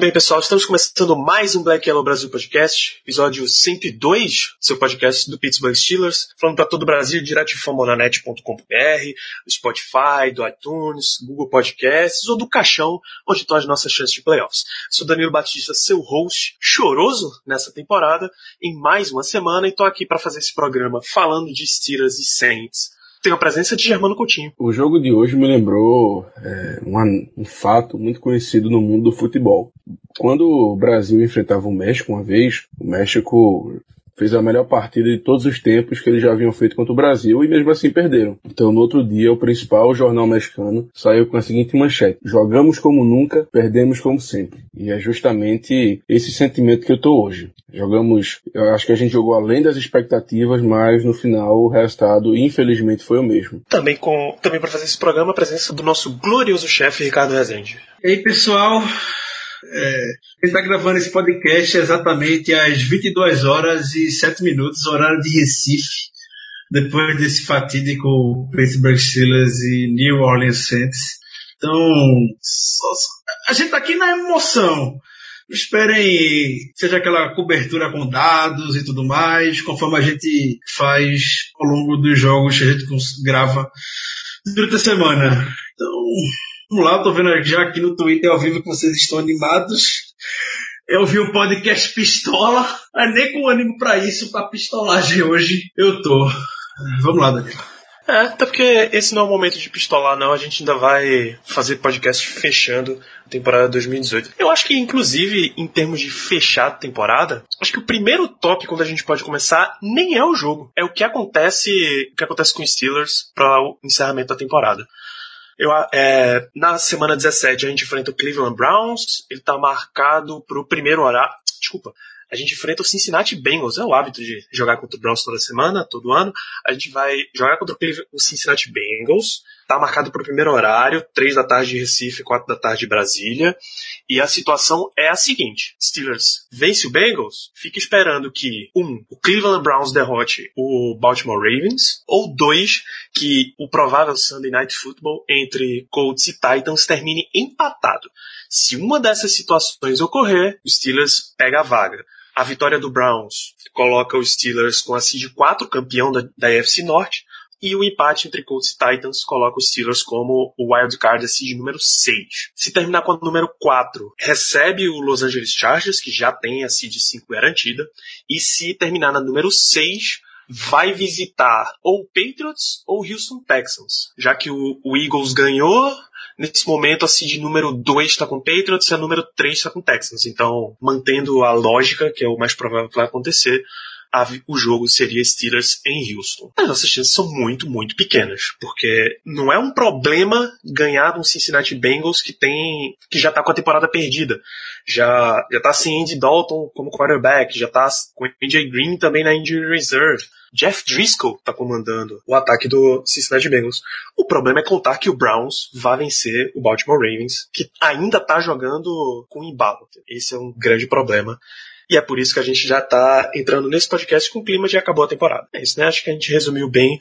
bem, pessoal, estamos começando mais um Black Yellow Brasil Podcast, episódio 102, seu podcast do Pittsburgh Steelers, falando para todo o Brasil, direto de famonanet.com.br, do Spotify, do iTunes, Google Podcasts ou do Caixão, onde estão as nossas chances de playoffs. Sou Danilo Batista, seu host choroso nessa temporada, em mais uma semana, e estou aqui para fazer esse programa falando de Steelers e Saints. Tenho a presença de Germano Coutinho. O jogo de hoje me lembrou é, um, um fato muito conhecido no mundo do futebol. Quando o Brasil enfrentava o México uma vez, o México fez a melhor partida de todos os tempos que eles já haviam feito contra o Brasil e mesmo assim perderam. Então no outro dia o principal jornal mexicano saiu com a seguinte manchete: Jogamos como nunca, perdemos como sempre. E é justamente esse sentimento que eu tô hoje. Jogamos, eu acho que a gente jogou além das expectativas, mas no final o resultado infelizmente foi o mesmo. Também com também para fazer esse programa a presença do nosso glorioso chefe Ricardo Rezende. E aí, pessoal, é, a gente está gravando esse podcast exatamente às 22 horas e 7 minutos, horário de Recife, depois desse fatídico Pittsburgh Steelers e New Orleans Saints. Então, a gente está aqui na emoção. Esperem seja aquela cobertura com dados e tudo mais, conforme a gente faz ao longo dos jogos que a gente grava durante a semana. Então, Vamos lá, eu tô vendo já aqui no Twitter ao vivo que vocês estão animados. Eu vi um podcast pistola, mas nem com ânimo pra isso, pra pistolagem hoje, eu tô. Vamos lá, Daniel. É, até porque esse não é o momento de pistolar, não. A gente ainda vai fazer podcast fechando a temporada 2018. Eu acho que, inclusive, em termos de fechar a temporada, acho que o primeiro tópico onde a gente pode começar nem é o jogo. É o que acontece, o que acontece com os Steelers para o encerramento da temporada. Eu, é, na semana 17 a gente enfrenta o Cleveland Browns. Ele tá marcado pro primeiro horário. Desculpa. A gente enfrenta o Cincinnati Bengals. É o hábito de jogar contra o Browns toda semana, todo ano. A gente vai jogar contra o Cincinnati Bengals. Tá marcado pro primeiro horário, 3 da tarde de Recife, 4 da tarde de Brasília. E a situação é a seguinte: Steelers vence o Bengals, fica esperando que, um, o Cleveland Browns derrote o Baltimore Ravens, ou dois, que o provável Sunday Night Football entre Colts e Titans termine empatado. Se uma dessas situações ocorrer, o Steelers pega a vaga. A vitória do Browns coloca os Steelers com a seed 4, campeão da, da Norte, e o empate entre Colts e Titans coloca os Steelers como o wild card da seed número 6. Se terminar com a número 4, recebe o Los Angeles Chargers, que já tem a seed 5 garantida, e se terminar na número 6, vai visitar ou o Patriots ou o Houston Texans, já que o, o Eagles ganhou, nesse momento a seed número 2 está com o Patriots e a número 3 está com o Texans. Então, mantendo a lógica, que é o mais provável que vai acontecer, a o jogo seria Steelers em Houston. As nossas chances são muito, muito pequenas, porque não é um problema ganhar um Cincinnati Bengals que tem que já tá com a temporada perdida. Já já tá sem Andy Dalton como quarterback, já tá com AJ Green também na injury reserve. Jeff Driscoll tá comandando o ataque do Cincinnati Bengals. O problema é contar que o Browns vai vencer o Baltimore Ravens, que ainda tá jogando com embalo. Esse é um grande problema. E é por isso que a gente já tá entrando nesse podcast com o clima de acabou a temporada. É isso, né? Acho que a gente resumiu bem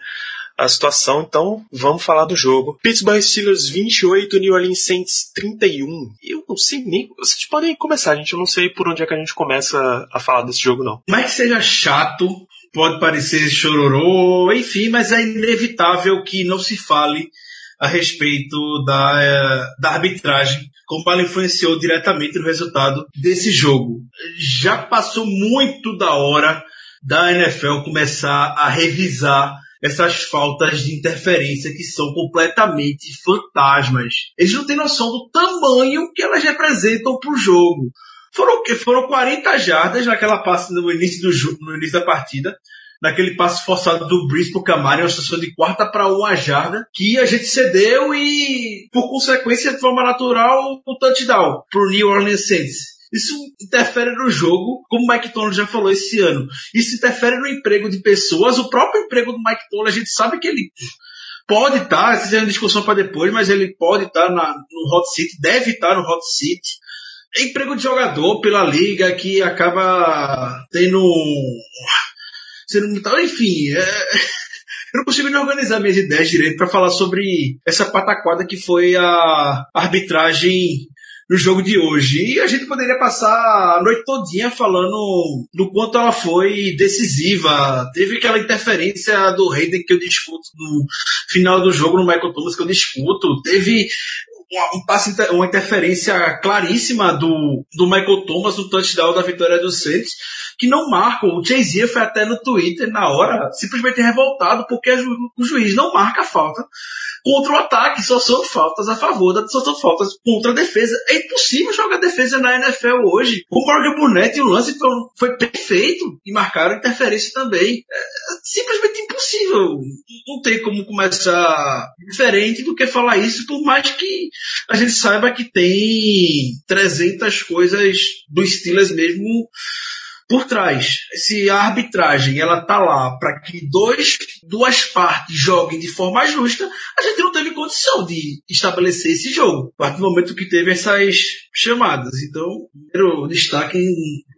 a situação, então vamos falar do jogo. Pittsburgh Steelers 28, New Orleans Saints 31. Eu não sei nem. Vocês podem começar, gente. Eu não sei por onde é que a gente começa a falar desse jogo, não. Mais que seja chato, pode parecer chororô, enfim, mas é inevitável que não se fale a respeito da, eh, da arbitragem, como ela influenciou diretamente no resultado desse jogo. Já passou muito da hora da NFL começar a revisar essas faltas de interferência que são completamente fantasmas. Eles não têm noção do tamanho que elas representam para o jogo. Foram o quê? Foram 40 jardas naquela passe no início, do, no início da partida. Naquele passe forçado do Breeze pro Camaro, uma situação de quarta para uma jarda, que a gente cedeu e, por consequência, de forma natural, o touchdown pro New Orleans Saints. Isso interfere no jogo, como o Mike Tomlin já falou esse ano. Isso interfere no emprego de pessoas. O próprio emprego do Mike Tomlin, a gente sabe que ele pode estar, essa é uma discussão para depois, mas ele pode estar na, no hot seat, deve estar no hot seat. É emprego de jogador pela liga que acaba tendo sendo muito, enfim, é, eu não consigo nem organizar minhas ideias direito para falar sobre essa pataquada que foi a arbitragem no jogo de hoje. E a gente poderia passar a noite todinha falando do quanto ela foi decisiva. Teve aquela interferência do Hayden que eu discuto no final do jogo no Michael Thomas que eu discuto. Teve um passe, uma interferência claríssima do, do Michael Thomas no touchdown da vitória do Saints que não marcam. O Jay-Z foi até no Twitter na hora simplesmente revoltado porque o juiz não marca a falta contra o ataque, só são faltas a favor, só são faltas contra a defesa. É impossível jogar defesa na NFL hoje. O Morgan Burnett e o lance foi perfeito e marcaram interferência também. É simplesmente impossível. Não tem como começar diferente do que falar isso, por mais que a gente saiba que tem 300 coisas do Steelers mesmo por trás. Se a arbitragem ela tá lá para que dois, duas partes joguem de forma justa, a gente não teve condição de estabelecer esse jogo. A partir do momento que teve essas chamadas. Então, o destaque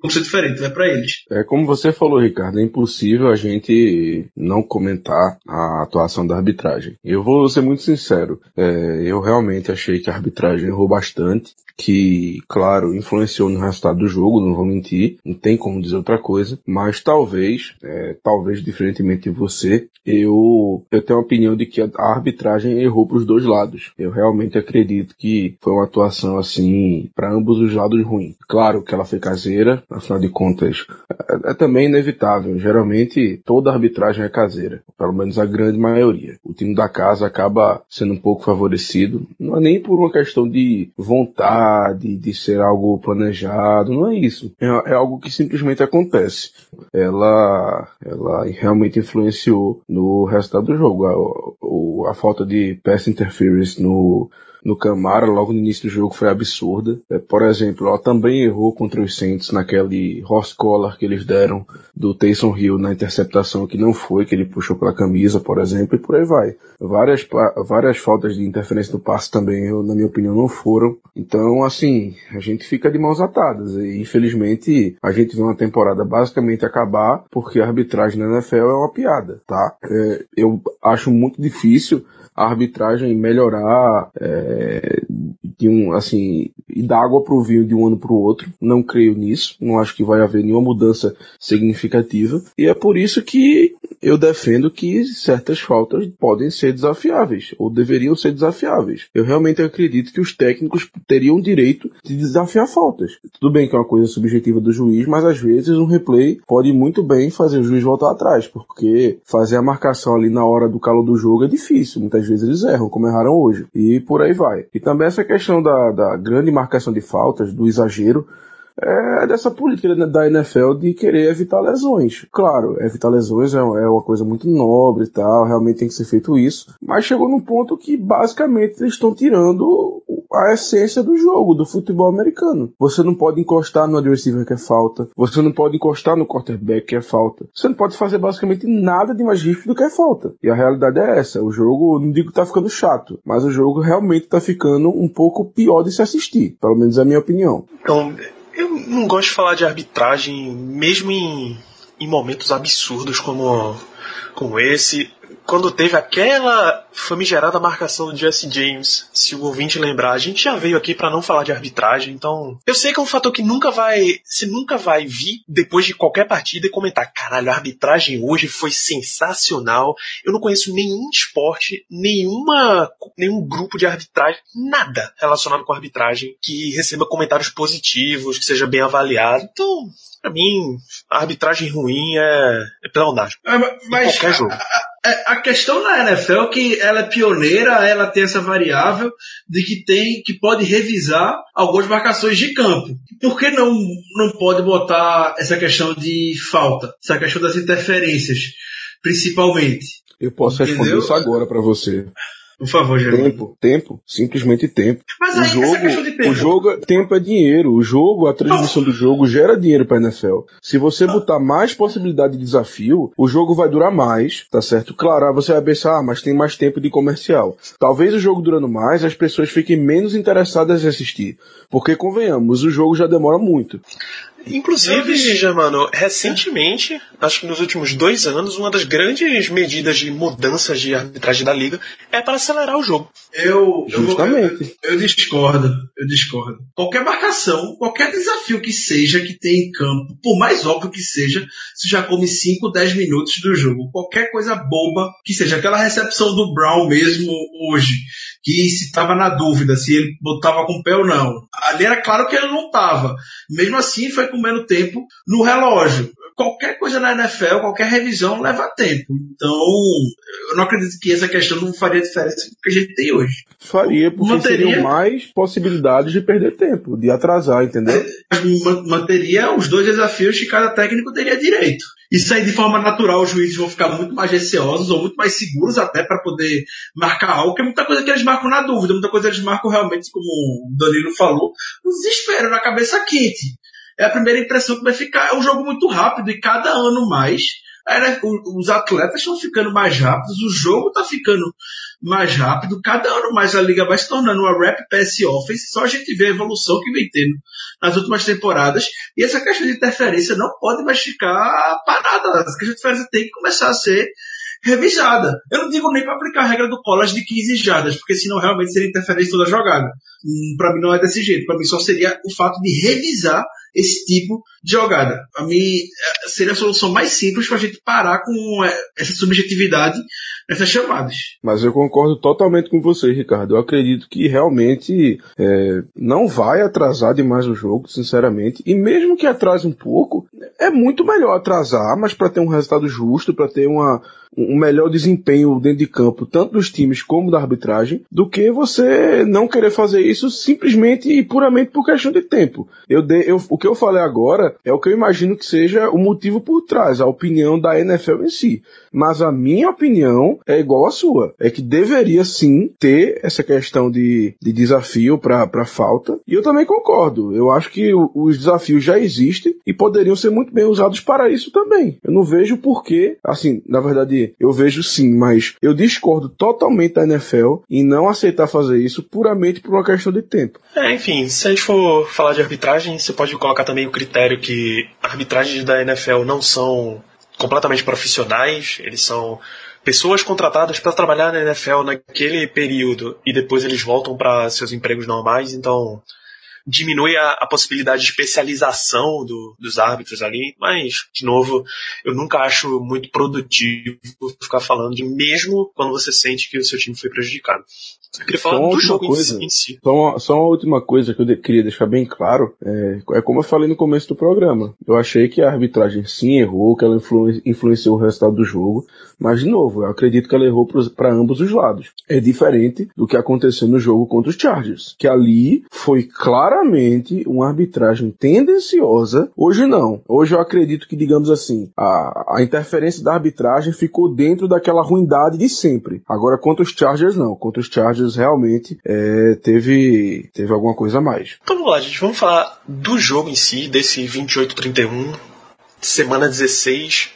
como ser diferente, vai para eles. É como você falou, Ricardo, é impossível a gente não comentar a atuação da arbitragem. Eu vou ser muito sincero, é, eu realmente achei que a arbitragem errou bastante que, claro, influenciou no resultado do jogo, não vou mentir, não tem como dizer outra coisa, mas talvez, é, talvez diferentemente de você, eu, eu tenho a opinião de que a arbitragem errou para os dois lados. Eu realmente acredito que foi uma atuação assim para ambos os lados ruim. Claro que ela foi caseira, afinal de contas, é, é também inevitável. Geralmente toda arbitragem é caseira, pelo menos a grande maioria. O time da casa acaba sendo um pouco favorecido, não é nem por uma questão de vontade de, ser algo planejado, não é isso. É, é, algo que simplesmente acontece. Ela, ela realmente influenciou no resultado do jogo. A, a, a falta de pass interference no, no Camara logo no início do jogo foi absurda. É, por exemplo, ela também errou contra os Saints naquele horse collar que eles deram do Taysom Hill na interceptação que não foi, que ele puxou pela camisa, por exemplo, e por aí vai. Várias, várias faltas de interferência no passe também, eu, na minha opinião, não foram. Então, assim, a gente fica de mãos atadas. E infelizmente a gente vê uma temporada basicamente acabar porque a arbitragem na NFL é uma piada, tá? É, eu acho muito difícil a arbitragem melhorar é, de um assim e dar água para o vinho de um ano para o outro. Não creio nisso. Não acho que vai haver nenhuma mudança significativa. E é por isso que eu defendo que certas faltas podem ser desafiáveis ou deveriam ser desafiáveis. Eu realmente acredito que os técnicos teriam o direito de desafiar faltas. Tudo bem que é uma coisa subjetiva do juiz, mas às vezes um replay pode muito bem fazer o juiz voltar atrás, porque fazer a marcação ali na hora do calor do jogo é difícil. Muitas vezes eles erram, como erraram hoje. E por aí vai. E também essa questão da, da grande marcação de faltas, do exagero, é dessa política da NFL de querer evitar lesões. Claro, evitar lesões é, é uma coisa muito nobre e tal, realmente tem que ser feito isso. Mas chegou num ponto que basicamente eles estão tirando a essência do jogo, do futebol americano. Você não pode encostar no adversário que é falta. Você não pode encostar no quarterback que é falta. Você não pode fazer basicamente nada de mais rígido do que é falta. E a realidade é essa. O jogo, não digo que tá ficando chato, mas o jogo realmente tá ficando um pouco pior de se assistir. Pelo menos é a minha opinião. Então, eu não gosto de falar de arbitragem, mesmo em, em momentos absurdos como, como esse quando teve aquela famigerada marcação do Jesse James, se o ouvinte lembrar, a gente já veio aqui para não falar de arbitragem, então eu sei que é um fator que nunca vai, você nunca vai vir depois de qualquer partida e comentar, caralho, a arbitragem hoje foi sensacional. Eu não conheço nenhum esporte, nenhuma, nenhum grupo de arbitragem, nada relacionado com arbitragem que receba comentários positivos, que seja bem avaliado. Então, Pra mim, a arbitragem ruim é, é pelandagem. É, mas qualquer jogo. A, a, a, questão na NFL é que ela é pioneira, ela tem essa variável de que tem que pode revisar algumas marcações de campo. Por que não, não pode botar essa questão de falta, essa questão das interferências, principalmente? Eu posso Entendeu? responder isso agora para você. Por favor, Germano. Tempo, tempo, simplesmente tempo. Mas O aí, essa jogo, questão de tempo. o jogo, tempo é dinheiro. O jogo, a transmissão do jogo gera dinheiro pra NFL. Se você botar mais possibilidade de desafio, o jogo vai durar mais, tá certo? Claro, aí você vai pensar, ah, mas tem mais tempo de comercial. Talvez o jogo durando mais, as pessoas fiquem menos interessadas em assistir. Porque, convenhamos, o jogo já demora muito. Inclusive, Germano, recentemente, acho que nos últimos dois anos, uma das grandes medidas de mudanças de arbitragem da liga é para acelerar o jogo. Eu, Justamente. eu, eu discordo, eu discordo. Qualquer marcação, qualquer desafio que seja que tenha em campo, por mais óbvio que seja, você já come 5, 10 minutos do jogo. Qualquer coisa boba que seja, aquela recepção do Brown mesmo hoje, que se estava na dúvida se ele botava com o pé ou não. Ali era claro que ele não estava. Mesmo assim, foi comendo tempo no relógio. Qualquer coisa na NFL, qualquer revisão leva tempo. Então, eu não acredito que essa questão não faria diferença com o que a gente tem hoje. Faria, porque Manteria- seriam mais possibilidades de perder tempo, de atrasar, entendeu? Ma- manteria os dois desafios que cada técnico teria direito. Isso aí, de forma natural, os juízes vão ficar muito mais receosos ou muito mais seguros até para poder marcar algo, que é muita coisa que eles marcam na dúvida, muita coisa eles marcam realmente, como o Danilo falou, no desespero, na cabeça quente. É a primeira impressão que vai ficar. É um jogo muito rápido e cada ano mais. o- Os atletas estão ficando mais rápidos, o jogo está ficando mais rápido, cada ano mais a liga vai se tornando uma rap pass offense, só a gente vê a evolução que vem tendo nas últimas temporadas, e essa questão de interferência não pode mais ficar parada, essa questão de interferência tem que começar a ser revisada. Eu não digo nem para aplicar a regra do college de 15 jardas, porque senão realmente seria interferência toda jogada. Hum, para mim não é desse jeito, para mim só seria o fato de revisar esse tipo de jogada. Para mim eh, seria a solução mais simples para a gente parar com eh, essa subjetividade nessas chamadas. Mas eu concordo totalmente com você, Ricardo. Eu acredito que realmente é, não vai atrasar demais o jogo, sinceramente. E mesmo que atrase um pouco, é muito melhor atrasar, mas para ter um resultado justo, para ter uma, um melhor desempenho dentro de campo, tanto dos times como da arbitragem, do que você não querer fazer isso simplesmente e puramente por questão de tempo. Eu dei, eu, o que eu falei agora é o que eu imagino que seja o motivo por trás, a opinião da NFL em si. Mas a minha opinião é igual à sua. É que deveria sim ter essa questão de, de desafio para falta. E eu também concordo. Eu acho que o- os desafios já existem e poderiam ser muito bem usados para isso também. Eu não vejo porquê. Assim, na verdade, eu vejo sim, mas eu discordo totalmente da NFL em não aceitar fazer isso puramente por uma questão de tempo. É, enfim, se a gente for falar de arbitragem, você pode colocar também o critério que arbitragens da NFL não são completamente profissionais, eles são pessoas contratadas para trabalhar na NFL naquele período e depois eles voltam para seus empregos normais, então diminui a, a possibilidade de especialização do- dos árbitros ali, mas, de novo, eu nunca acho muito produtivo ficar falando de mesmo quando você sente que o seu time foi prejudicado. Eu queria falar Só do uma jogo coisa. em si. Só uma, só uma última coisa que eu de- queria deixar bem claro, é, é como eu falei no começo do programa. Eu achei que a arbitragem sim errou, que ela influ- influenciou o resultado do jogo, mas de novo, eu acredito que ela errou para ambos os lados. É diferente do que aconteceu no jogo contra os Chargers, que ali foi claramente uma arbitragem tendenciosa. Hoje não. Hoje eu acredito que, digamos assim, a, a interferência da arbitragem ficou dentro daquela ruindade de sempre. Agora contra os Chargers não. Contra os Chargers realmente é, teve teve alguma coisa a mais. Então vamos lá, gente. Vamos falar do jogo em si, desse 28-31, semana 16.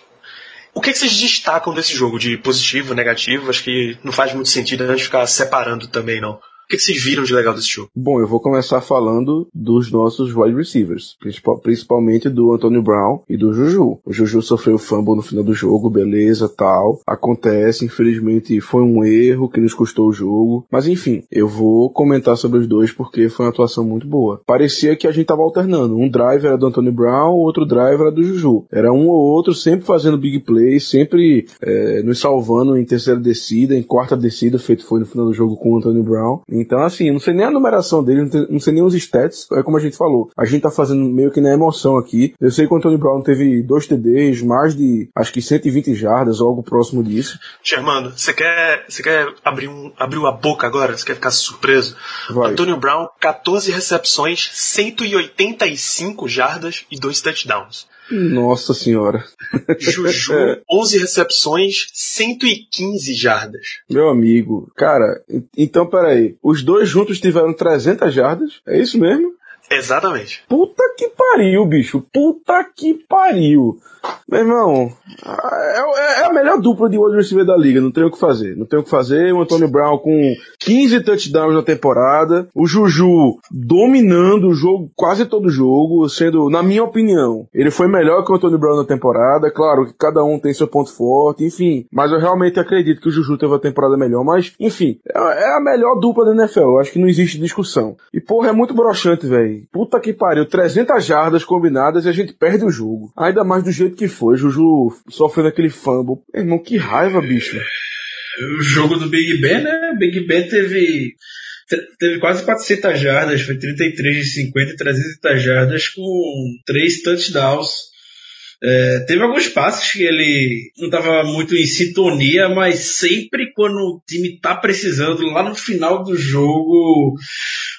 O que, que vocês destacam desse jogo, de positivo, negativo? Acho que não faz muito sentido a gente ficar separando também, não. O que, vocês viram de legal desse jogo? Bom, eu vou começar falando dos nossos wide receivers, principal- principalmente do Antonio Brown e do Juju. O Juju sofreu fumble no final do jogo, beleza, tal. Acontece, infelizmente foi um erro que nos custou o jogo. Mas enfim, eu vou comentar sobre os dois porque foi uma atuação muito boa. Parecia que a gente tava alternando. Um drive era do Antonio Brown, outro drive era do Juju. Era um ou outro sempre fazendo big plays, sempre eh, nos salvando em terceira descida, em quarta descida, feito foi no final do jogo com o Antonio Brown. Então, assim, eu não sei nem a numeração dele, não, sei nem os stats, é como a gente falou. A gente tá fazendo meio que na emoção aqui. Eu sei que o Antonio Brown teve dois TDs, mais de, acho que 120 jardas, ou algo próximo disso. Germano, você quer, você quer abrir, um, abrir a boca agora? Você quer ficar surpreso? Vai. Antônio Brown, 14 recepções, 185 jardas e 2 touchdowns. Nossa senhora. Juju, 11 recepções, 115 jardas. Meu amigo, cara, então peraí. Os dois juntos tiveram 300 jardas? É isso mesmo? Exatamente. Puta que pariu, bicho. Puta que pariu. Meu irmão, é, é, a melhor dupla de wide receiver da liga, não tem o que fazer. Não tem o que fazer. O Antônio Brown com 15 touchdowns na temporada. O Juju dominando o jogo, quase todo jogo, sendo, na minha opinião, ele foi melhor que o Antônio Brown na temporada. Claro que cada um tem seu ponto forte, enfim. Mas eu realmente acredito que o Juju teve a temporada melhor. Mas, enfim, é, é a melhor dupla da NFL. Eu acho que não existe discussão. E, porra, é muito broxante, velho. Puta que pariu. 300 jardas combinadas e a gente perde o jogo. Ainda mais do jeito que foi. Juju sofrendo aquele fumble. Irmão, que raiva, bicho. O jogo do Big Ben, né? Big Ben teve teve quase 400 jardas, foi 33 de 50 e 300 jardas com três touchdowns. É, teve alguns passes que ele não estava muito em sintonia, mas sempre quando o time está precisando, lá no final do jogo,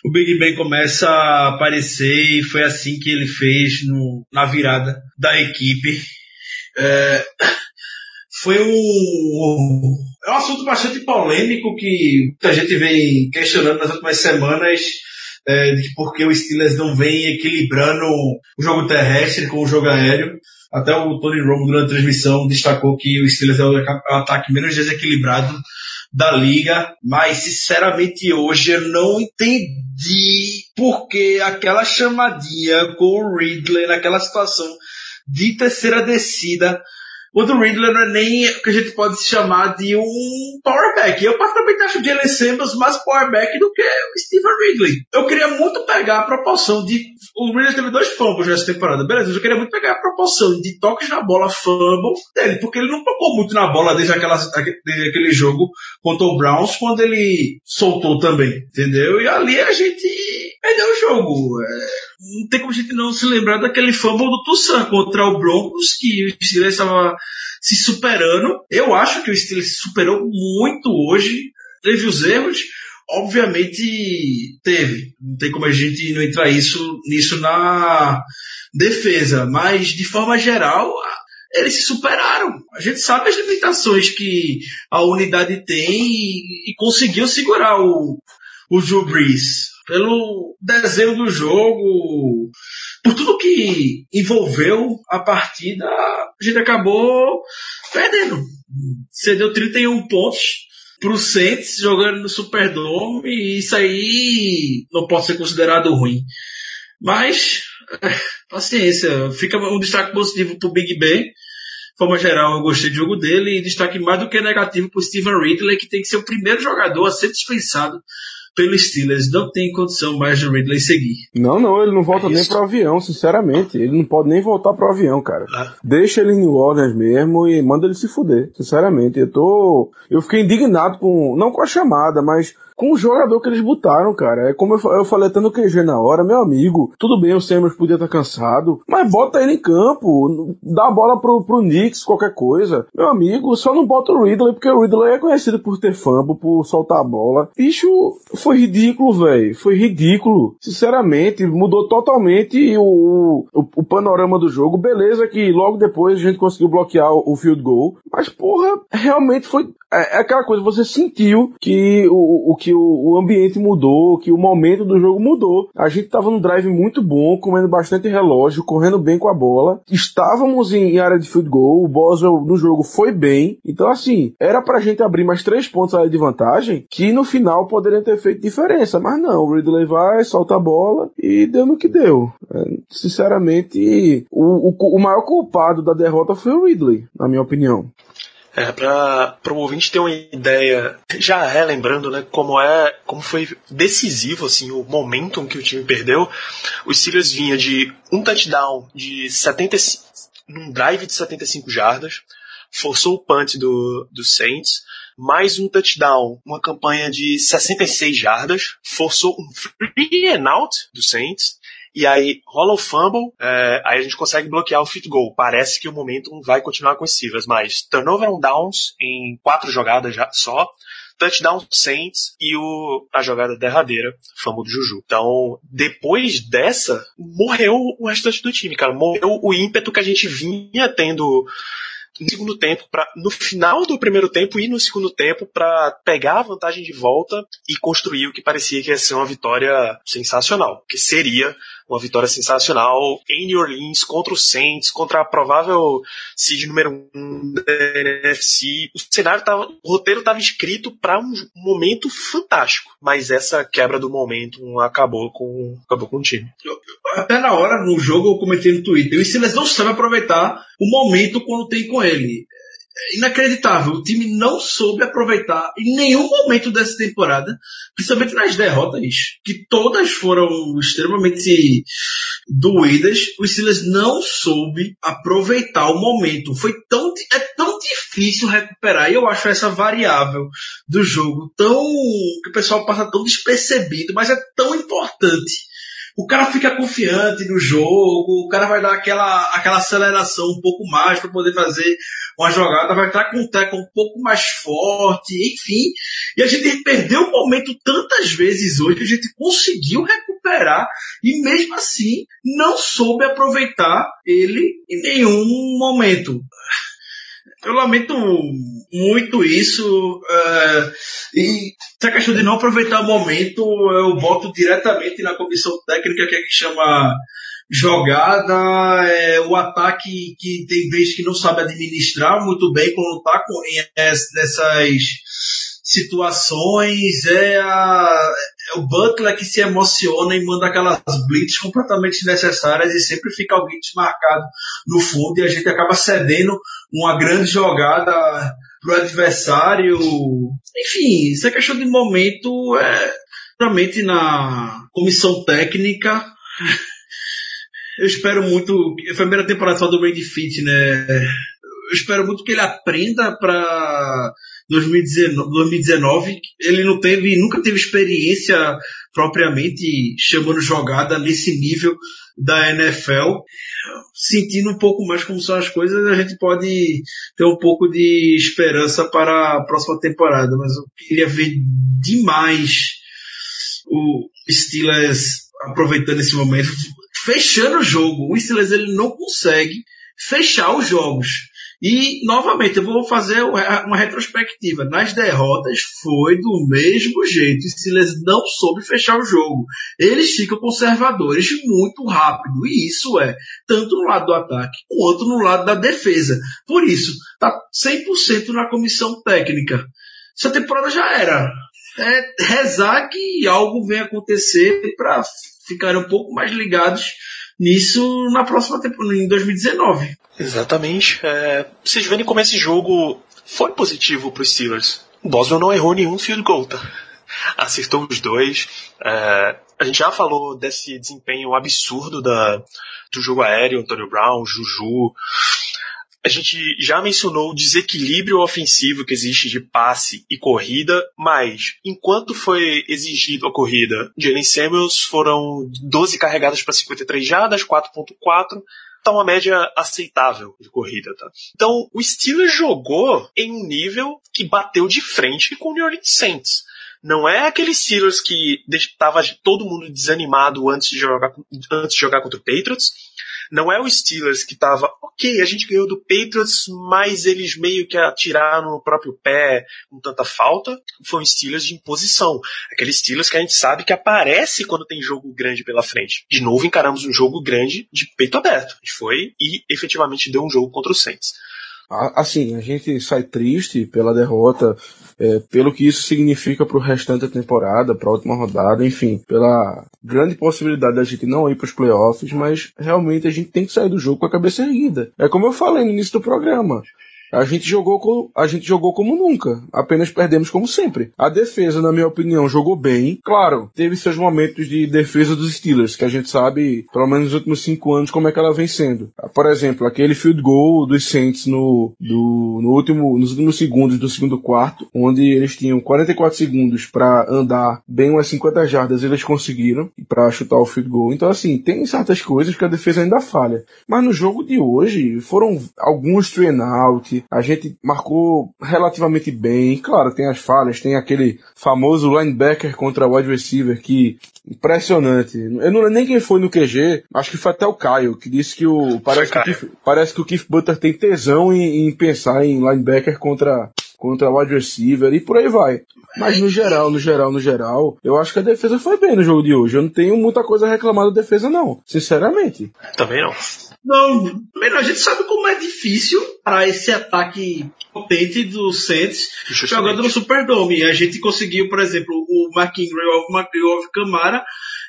o Big Ben começa a aparecer e foi assim que ele fez no, na virada da equipe. É, foi um, é um assunto bastante polêmico que muita gente vem questionando nas últimas semanas é, de porque o Steelers não vem equilibrando o jogo terrestre com o jogo aéreo. Até o Tony Romo, durante a transmissão, destacou que o Steelers é o ataque menos desequilibrado da liga, mas sinceramente hoje eu não entendi porque aquela chamadinha com o Ridley naquela situação de terceira descida o do Ridley não é nem o que a gente pode chamar de um powerback. Eu particularmente acho o Jalen Samuels mais powerback do que o Steven Ridley. Eu queria muito pegar a proporção de. O Ridley teve dois fumbles nessa temporada, beleza? Eu queria muito pegar a proporção de toques na bola fumble dele, porque ele não tocou muito na bola desde, aquela, desde aquele jogo contra o Browns, quando ele soltou também, entendeu? E ali a gente perdeu o jogo. É, não tem como a gente não se lembrar daquele fumble do Toussaint contra o Broncos, que o Steelers estava se superando. Eu acho que o Steelers se superou muito hoje. Teve os erros, obviamente teve. Não tem como a gente não entrar isso, nisso na defesa. Mas, de forma geral, eles se superaram. A gente sabe as limitações que a unidade tem e, e conseguiu segurar o, o Drew Brees pelo desenho do jogo, por tudo que envolveu a partida, a gente acabou perdendo. Cedeu 31 pontos pro Saints jogando no Superdome e isso aí não pode ser considerado ruim. Mas, paciência, fica um destaque positivo pro Big Ben. De forma geral, eu gostei do jogo dele e destaque mais do que negativo pro Steven Ridley, que tem que ser o primeiro jogador a ser dispensado pelo Steelers. Não tem condição mais de Ridley seguir. Não, não, ele não volta é nem pro avião, sinceramente. Ele não pode nem voltar pro avião, cara. Ah. Deixa ele em New Orleans mesmo e manda ele se fuder, sinceramente. Eu tô. Eu fiquei indignado com. Não com a chamada, mas com o jogador que eles botaram, cara. É como eu, eu falei até no QG na hora, meu amigo. Tudo bem, o Samuels podia estar cansado, mas bota ele em campo, dá a bola pro, pro Knicks, qualquer coisa. Meu amigo, só não bota o Ridley, porque o Ridley é conhecido por ter fumble, por soltar a bola. Bicho, foi ridículo, velho. Foi ridículo. Sinceramente, mudou totalmente o, o, o, panorama do jogo. Beleza que logo depois a gente conseguiu bloquear o, o field goal. Mas, porra, realmente foi é, é, aquela coisa, você sentiu que o, o que o, o, ambiente mudou, que o momento do jogo mudou. A gente tava num drive muito bom, comendo bastante relógio, correndo bem com a bola. Estávamos em, em área de field goal, o Boswell no jogo foi bem. Então, assim, era pra gente abrir mais três pontos área de vantagem, que no final poderiam ter feito diferença. Mas não, o Ridley vai, solta a bola e deu no que deu. É, sinceramente, o, o, o maior culpado da derrota foi o Ridley, na minha opinião. É, para o ouvinte ter uma ideia, já relembrando né, como é, como foi decisivo assim, o momentum que o time perdeu, o Steelers vinha de um touchdown de 70, num drive de 75 jardas, forçou o punt do, do Saints, mais um touchdown, uma campanha de 66 jardas, forçou um free and out do Saints, e aí rola o fumble, é, aí a gente consegue bloquear o field goal. Parece que o momentum vai continuar com os Steelers, mas turnover on downs em quatro jogadas já só, touchdown Saints e o, a jogada derradeira, fama do Juju. Então, depois dessa, morreu o restante do time, cara. Morreu o ímpeto que a gente vinha tendo no segundo tempo, no final do primeiro tempo e no segundo tempo, para pegar a vantagem de volta e construir o que parecia que ia ser uma vitória sensacional, que seria uma vitória sensacional em New Orleans contra o Saints, contra a provável seed número 1 um da NFC. O cenário tava, o roteiro estava escrito para um momento fantástico, mas essa quebra do momento acabou com acabou com o time. Até na hora, no jogo, eu comentei no Twitter, o Steelers não sabe aproveitar o momento quando tem com ele inacreditável. O time não soube aproveitar em nenhum momento dessa temporada, principalmente nas derrotas, que todas foram extremamente doídas. O Steelers não soube aproveitar o momento. Foi tão, é tão difícil recuperar. E eu acho essa variável do jogo tão, que o pessoal passa tão despercebido, mas é tão importante o cara fica confiante no jogo, o cara vai dar aquela, aquela aceleração um pouco mais para poder fazer uma jogada, vai estar com um teco um pouco mais forte, enfim. E a gente perdeu o momento tantas vezes hoje que a gente conseguiu recuperar e mesmo assim não soube aproveitar ele em nenhum momento. Eu lamento muito isso. Uh, e essa questão de não aproveitar o momento, eu boto diretamente na comissão técnica que é que chama jogada, é, o ataque que tem vezes que não sabe administrar muito bem quando está nessas situações, é, a, é, o Butler que se emociona e manda aquelas blitz completamente desnecessárias e sempre fica alguém desmarcado no fundo e a gente acaba cedendo uma grande jogada pro adversário. Enfim, isso é questão de momento, é, realmente na comissão técnica eu espero muito. A primeira temporada só do Randy Fit, né? Eu espero muito que ele aprenda para 2019, 2019. Ele não teve, nunca teve experiência propriamente chamando jogada nesse nível da NFL. Sentindo um pouco mais como são as coisas, a gente pode ter um pouco de esperança para a próxima temporada. Mas eu queria ver demais o Steelers aproveitando esse momento fechando o jogo. O Steelers ele não consegue fechar os jogos. E, novamente, eu vou fazer uma retrospectiva. Nas derrotas foi do mesmo jeito. O Steelers não soube fechar o jogo. Eles ficam conservadores muito rápido. E isso é tanto no lado do ataque quanto no lado da defesa. Por isso, tá 100% na comissão técnica. Essa temporada já era. É rezar que algo venha acontecer para ficarem um pouco mais ligados nisso na próxima temporada, em 2019. Exatamente. É, vocês verem como esse jogo foi positivo para os Steelers. O Boswell não errou nenhum field goal, tá? Acertou os dois. É, a gente já falou desse desempenho absurdo da, do jogo aéreo, Antonio Brown, Juju. A gente já mencionou o desequilíbrio ofensivo que existe de passe e corrida, mas enquanto foi exigido a corrida, Jalen Samuels foram 12 carregadas para 53 jardas, 4.4, tá uma média aceitável de corrida, tá? Então, o Steelers jogou em um nível que bateu de frente com o New Orleans Saints. Não é aquele Steelers que estava todo mundo desanimado antes de jogar, antes de jogar contra o Patriots não é o Steelers que tava, ok, a gente ganhou do Patriots, mas eles meio que atiraram no próprio pé com tanta falta. Foi um Steelers de imposição. Aquele Steelers que a gente sabe que aparece quando tem jogo grande pela frente. De novo encaramos um jogo grande de peito aberto. A gente foi e efetivamente deu um jogo contra o Saints. Assim, a gente sai triste pela derrota, é, pelo que isso significa para o restante da temporada, para a última rodada, enfim, pela grande possibilidade da gente não ir para os playoffs, mas realmente a gente tem que sair do jogo com a cabeça erguida. É como eu falei no início do programa. A gente jogou a gente jogou como nunca, apenas perdemos como sempre. A defesa, na minha opinião, jogou bem. Claro, teve seus momentos de defesa dos Steelers, que a gente sabe, pelo menos nos últimos cinco anos, como é que ela vem sendo. Por exemplo, aquele field goal dos Saints no, do, no último, nos últimos segundos do segundo quarto, onde eles tinham 44 segundos para andar bem umas 50 jardas, eles conseguiram para chutar o field goal. Então, assim, tem certas coisas que a defesa ainda falha. Mas no jogo de hoje, foram alguns train out, frente, a gente marcou relativamente bem. Claro, tem as falhas, tem aquele famoso linebacker contra o wide receiver que impressionante. Eu não lembro nem quem foi no QG, acho que foi até o Caio, que disse que o parece, que o, Keith, parece que o Keith Butler tem tesão em, em pensar em linebacker contra contra o wide receiver e por aí vai. Mas no geral, no geral, no geral, eu acho que a defesa foi bem no jogo de hoje. Eu não tenho muita coisa a reclamar da defesa, não. Sinceramente. Também não. Não, a gente sabe como é difícil para esse ataque potente do Saints jogando no Superdome. A gente conseguiu, por exemplo, o Mark Ingram o Mark Camara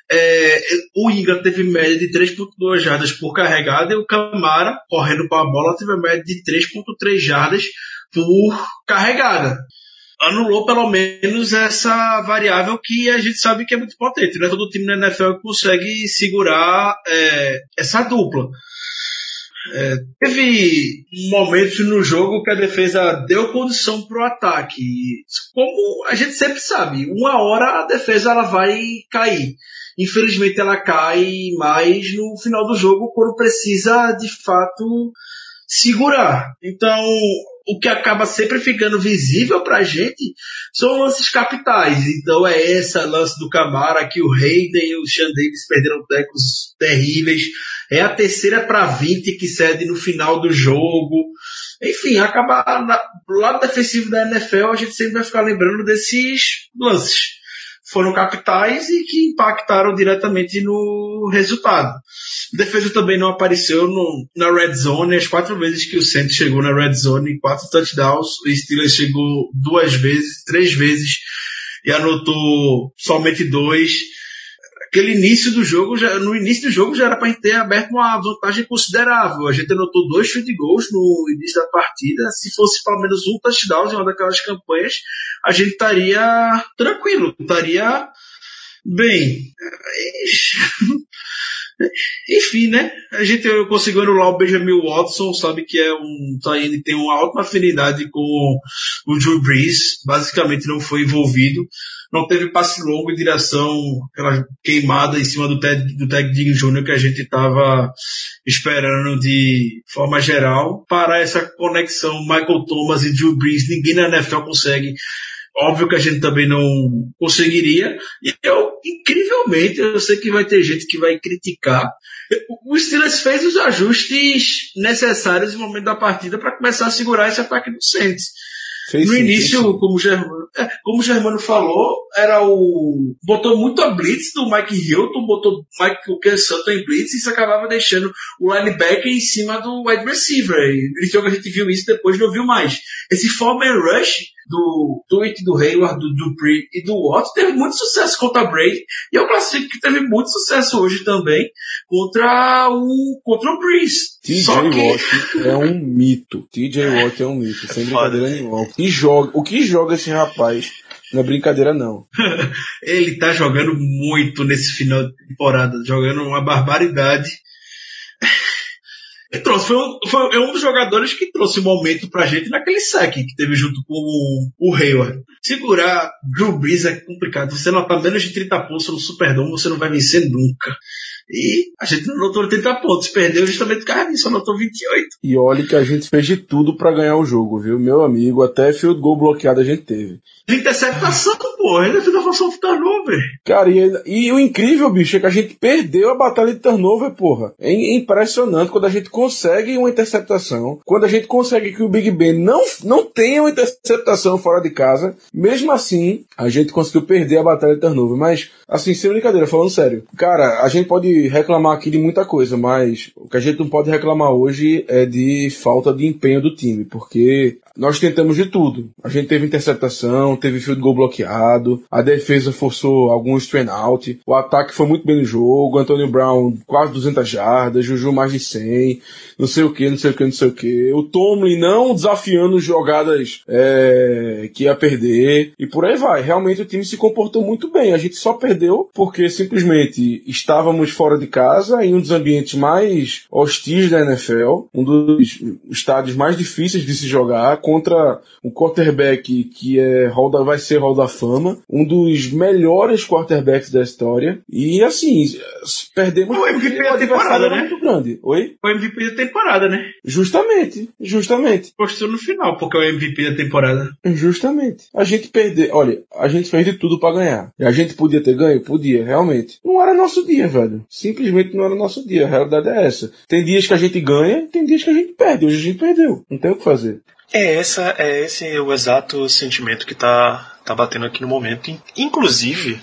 é, o Ingram teve média de 3.2 jardas por carregada e o Camara, correndo com a bola, teve média de 3.3 jardas por carregada. Anulou pelo menos essa variável que a gente sabe que é muito potente. Não é todo time na NFL consegue segurar é, essa dupla. É, teve momentos no jogo que a defesa deu condição para o ataque. Como a gente sempre sabe, uma hora a defesa ela vai cair. Infelizmente ela cai mais no final do jogo quando precisa de fato segurar. Então o que acaba sempre ficando visível pra gente são lances capitais. Então é essa lance do Camara que o Hayden e o Sean Davis perderam tecos terríveis. É a terceira para 20 que cede no final do jogo. Enfim, acaba na, do lado defensivo da NFL a gente sempre vai ficar lembrando desses lances foram capitais e que impactaram diretamente no resultado. A defesa também não apareceu no, na red zone, as quatro vezes que o Saints chegou na red zone, quatro touchdowns, o Steelers chegou duas vezes, três vezes e anotou somente dois aquele início do jogo, já, no início do jogo já era para ter aberto uma vantagem considerável. A gente anotou dois field goals no início da partida. Se fosse pelo menos um touchdown em uma daquelas campanhas, a gente estaria tranquilo, estaria bem. Enfim, né? A gente conseguiu anular o Benjamin Watson, sabe que é um ele tem uma alta afinidade com o Drew Brees, basicamente não foi envolvido não teve passe longo em direção, aquela queimada em cima do Ted, do Ted Diggs Jr. que a gente estava esperando de forma geral. Para essa conexão Michael Thomas e Drew Brees, ninguém na NFL consegue. Óbvio que a gente também não conseguiria. E eu, incrivelmente, eu sei que vai ter gente que vai criticar. O Steelers fez os ajustes necessários no momento da partida para começar a segurar esse ataque do Saints Fez no sim, início, sim. como o Germano, é, como o Germano falou, era o. botou muito a blitz do Mike Hilton, botou Mike Cooker Sutton em blitz e isso acabava deixando o linebacker em cima do wide receiver. E no jogo a gente viu isso, depois não viu mais. Esse Foreman Rush do Tweet, do Hayward, do Dupree e do Watt teve muito sucesso contra a Brady e eu classifico que teve muito sucesso hoje também contra o contra o Breeze. TJ Watt é um mito. TJ Watt é um mito, sem brincadeira nenhuma. O que joga, o que joga esse rapaz? Não é brincadeira, não. Ele tá jogando muito nesse final de temporada, jogando uma barbaridade. E trouxe, foi um, é um dos jogadores que trouxe o momento pra gente naquele sec que teve junto com o, o Hayward. Segurar Drew Brees é complicado. Você não tá menos de 30 pontos no Superdome, você não vai vencer nunca. E a gente não anotou 30 pontos, perdeu justamente por causa disso, anotou 28. E olha que a gente fez de tudo para ganhar o jogo, viu? Meu amigo, até field goal bloqueado a gente teve. Interceptação, pô, ainda fez a função de turnover. Cara, e, e, o incrível, bicho, é que a gente perdeu a batalha de turnover, porra. É impressionante quando a gente consegue uma interceptação, quando a gente consegue que o Big Ben não, não tenha uma interceptação fora de casa, mesmo assim, a gente conseguiu perder a batalha de turnover. Mas, assim, sem brincadeira, falando sério, cara, a gente pode reclamar aqui de muita coisa, mas o que a gente não pode reclamar hoje é de falta de empenho do time, porque nós tentamos de tudo. A gente teve interceptação, teve field goal bloqueado, a defesa forçou alguns train out, o ataque foi muito bem no jogo, Antonio Brown quase 200 jardas, Juju mais de 100, não sei o que, não sei o que, não sei o que. O Tomlin não desafiando jogadas é, que ia perder e por aí vai. Realmente o time se comportou muito bem. A gente só perdeu porque simplesmente estávamos fora de casa em um dos ambientes mais hostis da NFL, um dos estádios mais difíceis de se jogar contra um quarterback que é hall da, vai ser Hall da Fama, um dos melhores quarterbacks da história. E assim, perdemos O MVP da temporada, né? muito grande. Oi? O MVP da temporada, né? Justamente, justamente. Postou no final, porque é o MVP da temporada. Justamente. A gente perdeu. Olha, a gente fez de tudo pra ganhar. E a gente podia ter ganho? Podia, realmente. Não era nosso dia, velho. Simplesmente não era nosso dia. A realidade é essa. Tem dias que a gente ganha, tem dias que a gente perde. Hoje a gente perdeu. Não tem o que fazer. É, essa, é esse o exato sentimento que tá, tá batendo aqui no momento. In- Inclusive,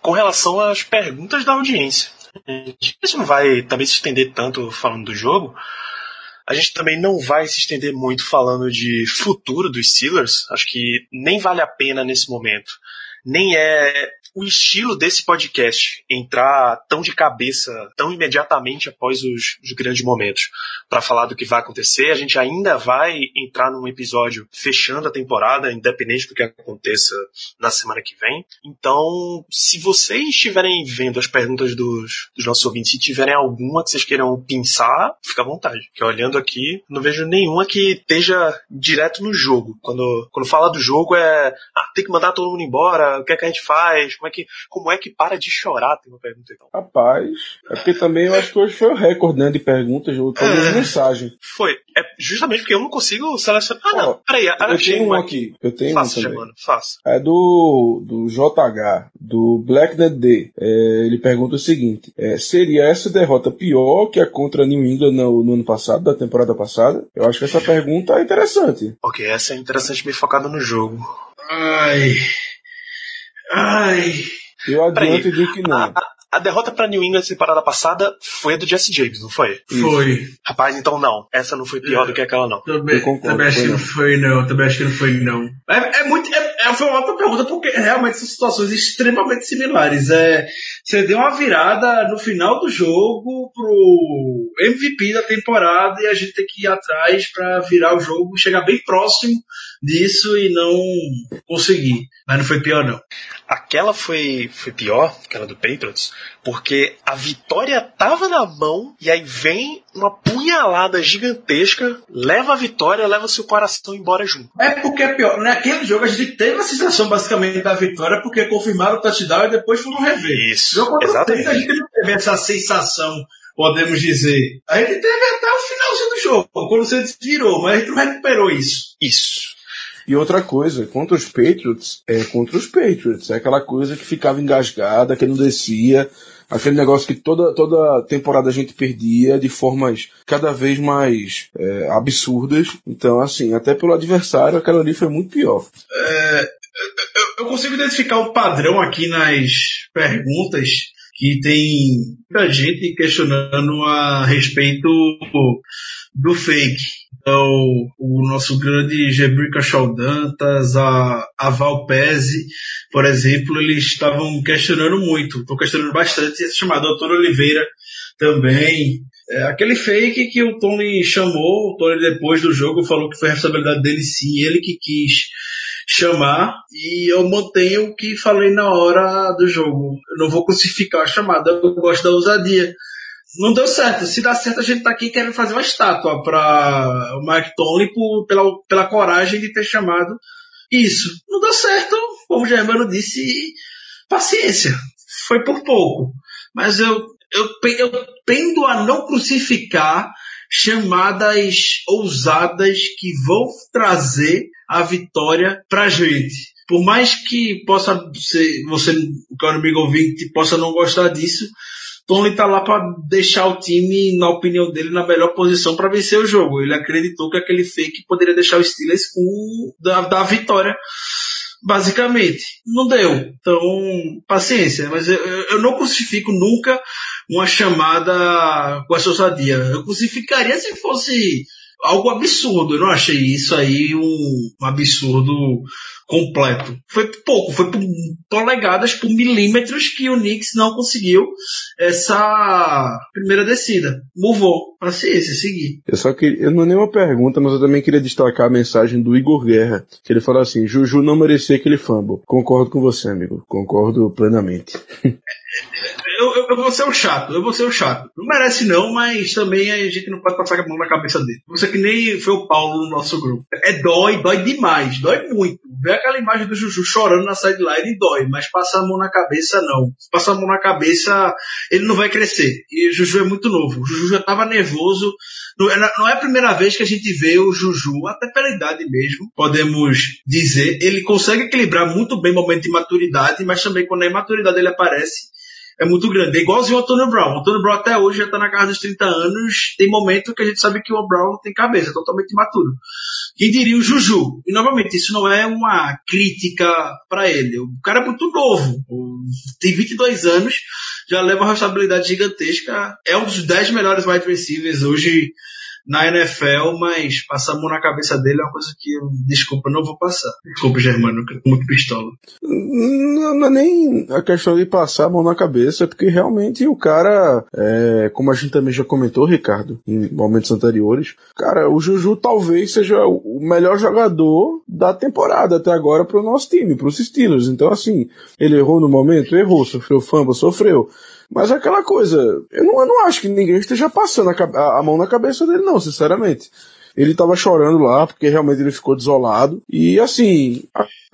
com relação às perguntas da audiência. A gente não vai também se estender tanto falando do jogo. A gente também não vai se estender muito falando de futuro dos Steelers. Acho que nem vale a pena nesse momento. Nem é o estilo desse podcast entrar tão de cabeça, tão imediatamente após os, os grandes momentos para falar do que vai acontecer. A gente ainda vai entrar num episódio fechando a temporada, independente do que aconteça na semana que vem. Então, se vocês estiverem vendo as perguntas dos, dos nossos ouvintes, se tiverem alguma que vocês queiram pensar, fica à vontade. Porque olhando aqui, não vejo nenhuma que esteja direto no jogo. Quando, quando fala do jogo é, ah, tem que mandar todo mundo embora, o que é que a gente faz, como é que, como é que para de chorar, tem uma pergunta então. Rapaz, é porque também eu acho que hoje foi o recorde, né, de perguntas, ou É. mensagem. Foi. É justamente porque eu não consigo selecionar. Ah, não. Ó, Peraí, Eu achei tenho um uma aqui. Eu tenho um Faça, também. Germano, faça. É do, do JH, do Black Dead Day. É, ele pergunta o seguinte: é, seria essa derrota pior que a contra New England no, no ano passado, da temporada passada? Eu acho que essa pergunta é interessante. Ok, essa é interessante bem focada no jogo. Ai. Ai. Eu adianto e digo que A, não. a- a derrota pra New England na temporada passada foi a do Jesse James, não foi? Foi. Rapaz, então não. Essa não foi pior É. do que aquela, não. Também, Eu concordo, também acho que não. não foi, não. Também acho que não foi, não. É, é muito. É, foi uma outra pergunta, porque realmente são situações extremamente similares. É, você deu uma virada no final do jogo pro MVP da temporada e a gente tem que ir atrás pra virar o jogo, chegar bem próximo disso e não conseguir. Mas não foi pior, não. Aquela foi, foi pior, aquela do Patriots, porque a vitória tava na mão e aí vem uma punhalada gigantesca, leva a vitória, leva seu coração embora junto. É porque é pior. Naquele jogo a gente teve a sensação basicamente da vitória porque confirmaram o touchdown e depois foram rever. Isso, jogo exatamente. A gente não teve essa sensação, podemos dizer. A gente teve até o finalzinho do jogo, quando você virou, mas a gente não recuperou isso. Isso. E outra coisa, contra os Patriots, é contra os Patriots. É aquela coisa que ficava engasgada, que não descia. Aquele negócio que toda, toda temporada a gente perdia de formas cada vez mais é, absurdas. Então, assim, até pelo adversário, aquela ali foi muito pior. Eu, eu consigo identificar um padrão aqui nas perguntas que tem muita gente questionando a respeito do fake. Então, o nosso grande Gebrica Dantas, a, a Valpese, por exemplo, eles estavam questionando muito, estão questionando bastante esse chamado Doutor Oliveira também. É, aquele fake que o Tony chamou, o Tony depois do jogo falou que foi responsabilidade dele sim, ele que quis chamar e eu mantenho o que falei na hora do jogo. Eu não vou crucificar a chamada, eu gosto da ousadia. Não deu certo. Se dá certo, a gente tá aqui querendo fazer uma estátua para o Mike por, pela, pela coragem de ter chamado isso. Não deu certo, como o Germano disse, paciência. Foi por pouco. Mas eu, eu, eu tendo a não crucificar chamadas ousadas que vão trazer a vitória pra gente. Por mais que possa ser, você, caro amigo ouvinte, possa não gostar disso, Tony tá lá para deixar o time, na opinião dele, na melhor posição para vencer o jogo. Ele acreditou que aquele fake poderia deixar o Steelers com da, da vitória, basicamente. Não deu. Então, paciência. Mas eu, eu não crucifico nunca uma chamada com essa ousadia. Eu crucificaria se fosse algo absurdo. Eu não achei isso aí um, absurdo completo. Foi pouco, foi por polegadas, por milímetros que o Knicks não conseguiu essa primeira descida. Movou. Paciência, seguir. Eu só queria, eu não é nenhuma pergunta, mas eu também queria destacar a mensagem do Igor Guerra, que ele falou assim, Juju não merecia aquele fumble. Concordo com você, amigo. Concordo plenamente. eu, eu, vou ser o chato, eu vou ser o chato. Não merece não, mas também a gente não pode passar a mão na cabeça dele. Você que nem foi o Paulo no nosso grupo. É dói, dói demais, dói muito. Ver aquela imagem do Juju chorando na sideline dói, mas passar a mão na cabeça não. Passar a mão na cabeça, ele não vai crescer. E o Juju é muito novo. O Juju já estava nervoso. Não é, não é a primeira vez que a gente vê o Juju, até pela idade mesmo, podemos dizer. Ele consegue equilibrar muito bem o momento de maturidade, mas também quando a imaturidade ele aparece, é muito grande. É igualzinho o Antônio Brown. O Antônio Brown até hoje já está na casa dos 30 anos. Tem momento que a gente sabe que o Brown não tem cabeça, é totalmente imaturo. Quem diria o Juju? E novamente, isso não é uma crítica para ele. O cara é muito novo. Tem 22 anos, já leva uma responsabilidade gigantesca. É um dos 10 melhores wide receivers hoje na NFL, mas passar a mão na cabeça dele é uma coisa que eu, desculpa, não vou passar. Desculpa, Germano, eu muito pistola. Não, não é nem a questão de passar a mão na cabeça, é porque realmente o cara, é, como a gente também já comentou, Ricardo, em momentos anteriores, cara, o Juju talvez seja o melhor jogador da temporada até agora pro nosso time, pros Steelers. Então, assim, ele errou no momento? Errou. Sofreu fumble? Sofreu. Mas é aquela coisa, eu não, eu não acho que ninguém esteja passando a, a, mão na cabeça dele, não, sinceramente. Ele tava chorando lá, porque realmente ele ficou desolado. E assim,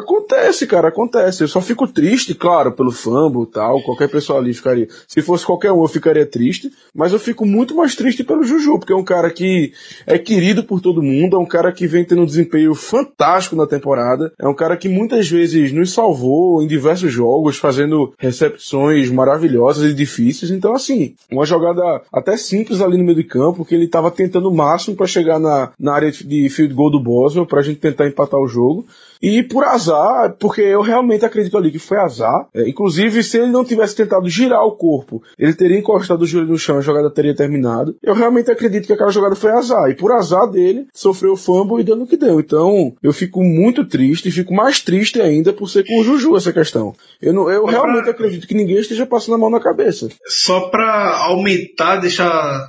Acontece, cara, acontece. Eu só fico triste, claro, pelo fumble e tal. Qualquer pessoa ali ficaria. Se fosse qualquer um, eu ficaria triste. Mas eu fico muito mais triste pelo Juju, porque é um cara que é querido por todo mundo, é um cara que vem tendo um desempenho fantástico na temporada. É um cara que muitas vezes nos salvou em diversos jogos, fazendo recepções maravilhosas e difíceis. Então, assim, uma jogada até simples ali no meio de campo, que ele tava tentando o máximo para chegar na, na área de field goal do Boswell, pra gente tentar empatar o jogo. E por azar, porque eu realmente acredito ali que foi azar. É, inclusive, se ele não tivesse tentado girar o corpo, ele teria encostado o joelho no chão, a jogada teria terminado. Eu realmente acredito que aquela jogada foi azar. E por azar dele, sofreu o fumble e deu no que deu. Então, eu fico muito triste, e fico mais triste ainda por ser com o Juju essa questão. Eu, não, eu realmente pra... acredito que ninguém esteja passando a mão na cabeça. Só para aumentar, deixar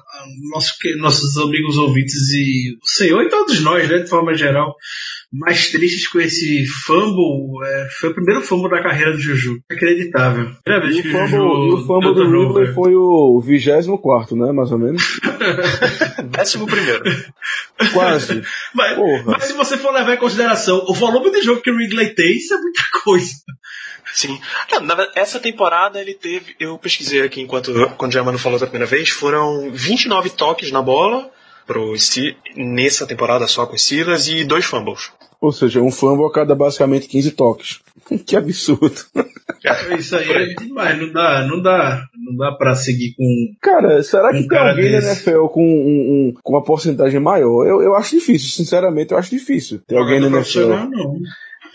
nossos, nossos amigos ouvintes e o senhor e todos nós, né, de forma geral, mais tristes com esse fumble. É, foi o primeiro fumble da carreira do Juju. Acreditável. Primeira vez e que o fumble, Juju. E o fumble do Ridley foi o 24, né? Mais ou menos. Décimo primeiro. Quase. Mas, mas, se você for levar em consideração o volume de jogo que o Ridley tem, isso é muita coisa. Sim. essa temporada ele teve. Eu pesquisei aqui enquanto quando o Germano falou da primeira vez, foram 29 toques na bola pro nessa temporada só com o Silas e dois fumbles. Ou seja, um fumble a cada basicamente 15 toques. que absurdo. Isso aí é demais, não dá, não dá, não dá pra seguir com. Cara, será que um tem alguém desse? na NFL com, um, um, com uma porcentagem maior? Eu, eu acho difícil, sinceramente, eu acho difícil. Ter alguém na NFL. Não.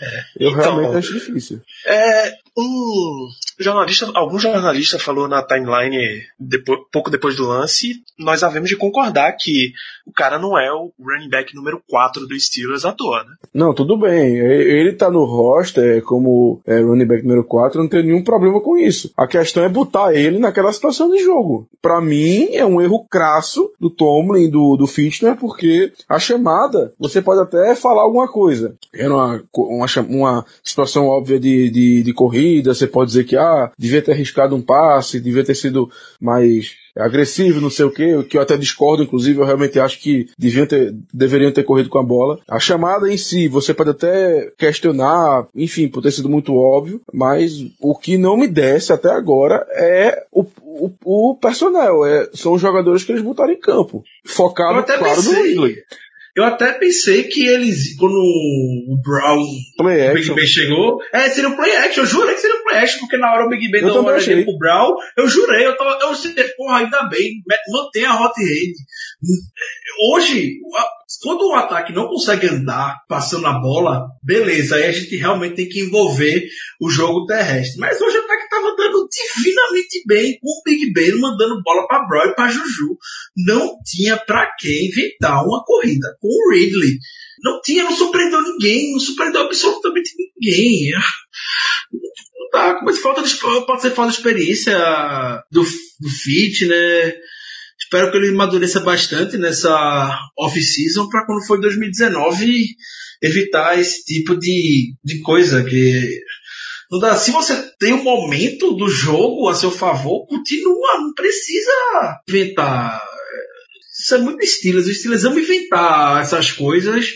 É. Eu então, realmente acho difícil. É, um jornalista, algum jornalista falou na timeline depois, pouco depois do lance, nós havemos de concordar que o cara não é o running back número 4 do Steelers à toa, né? Não, tudo bem. Ele tá no roster como é, running back número 4, não tem nenhum problema com isso. A questão é botar ele naquela situação de jogo. Para mim, é um erro crasso do Tomlin, do, do Fitner, porque a chamada, você pode até falar alguma coisa. Era uma, uma, uma situação óbvia de, de, de corrida, você pode dizer que, ah, devia ter arriscado um passe, devia ter sido mais agressivo, não sei o que, que eu até discordo, inclusive, eu realmente acho que deviam ter, deveriam ter corrido com a bola. A chamada em si, você pode até questionar, enfim, por ter sido muito óbvio, mas o que não me desce até agora é o, o, o personnel, é, são os jogadores que eles botaram em campo. Focado, claro, pensei. no Ridley. Eu até pensei que eles, quando o Brown, play o Big Ben chegou, é, seria um play action. Eu jurei que seria um play action, porque na hora o Big Ben deu uma olhadinha pro Brown, eu jurei, eu tava, eu sei, porra, ainda bem, mantém a hot rate. Hoje, quando o ataque não consegue andar passando a bola, beleza, aí a gente realmente tem que envolver o jogo terrestre. Mas hoje o ataque estava andando divinamente bem, com o Big Ben mandando bola para Brown e para Juju. Não tinha para que inventar uma corrida com o Ridley. Não tinha, não surpreendeu ninguém, não surpreendeu absolutamente ninguém. Não dá, mas falta de, pode ser falta de experiência do, do Fit, né? Espero que ele amadureça bastante nessa off-season para quando for 2019 evitar esse tipo de, de coisa que Não dá, se você tem um momento do jogo a seu favor, continua, não precisa inventar. Isso é muito Steelers. Os Steelers vão inventar essas coisas.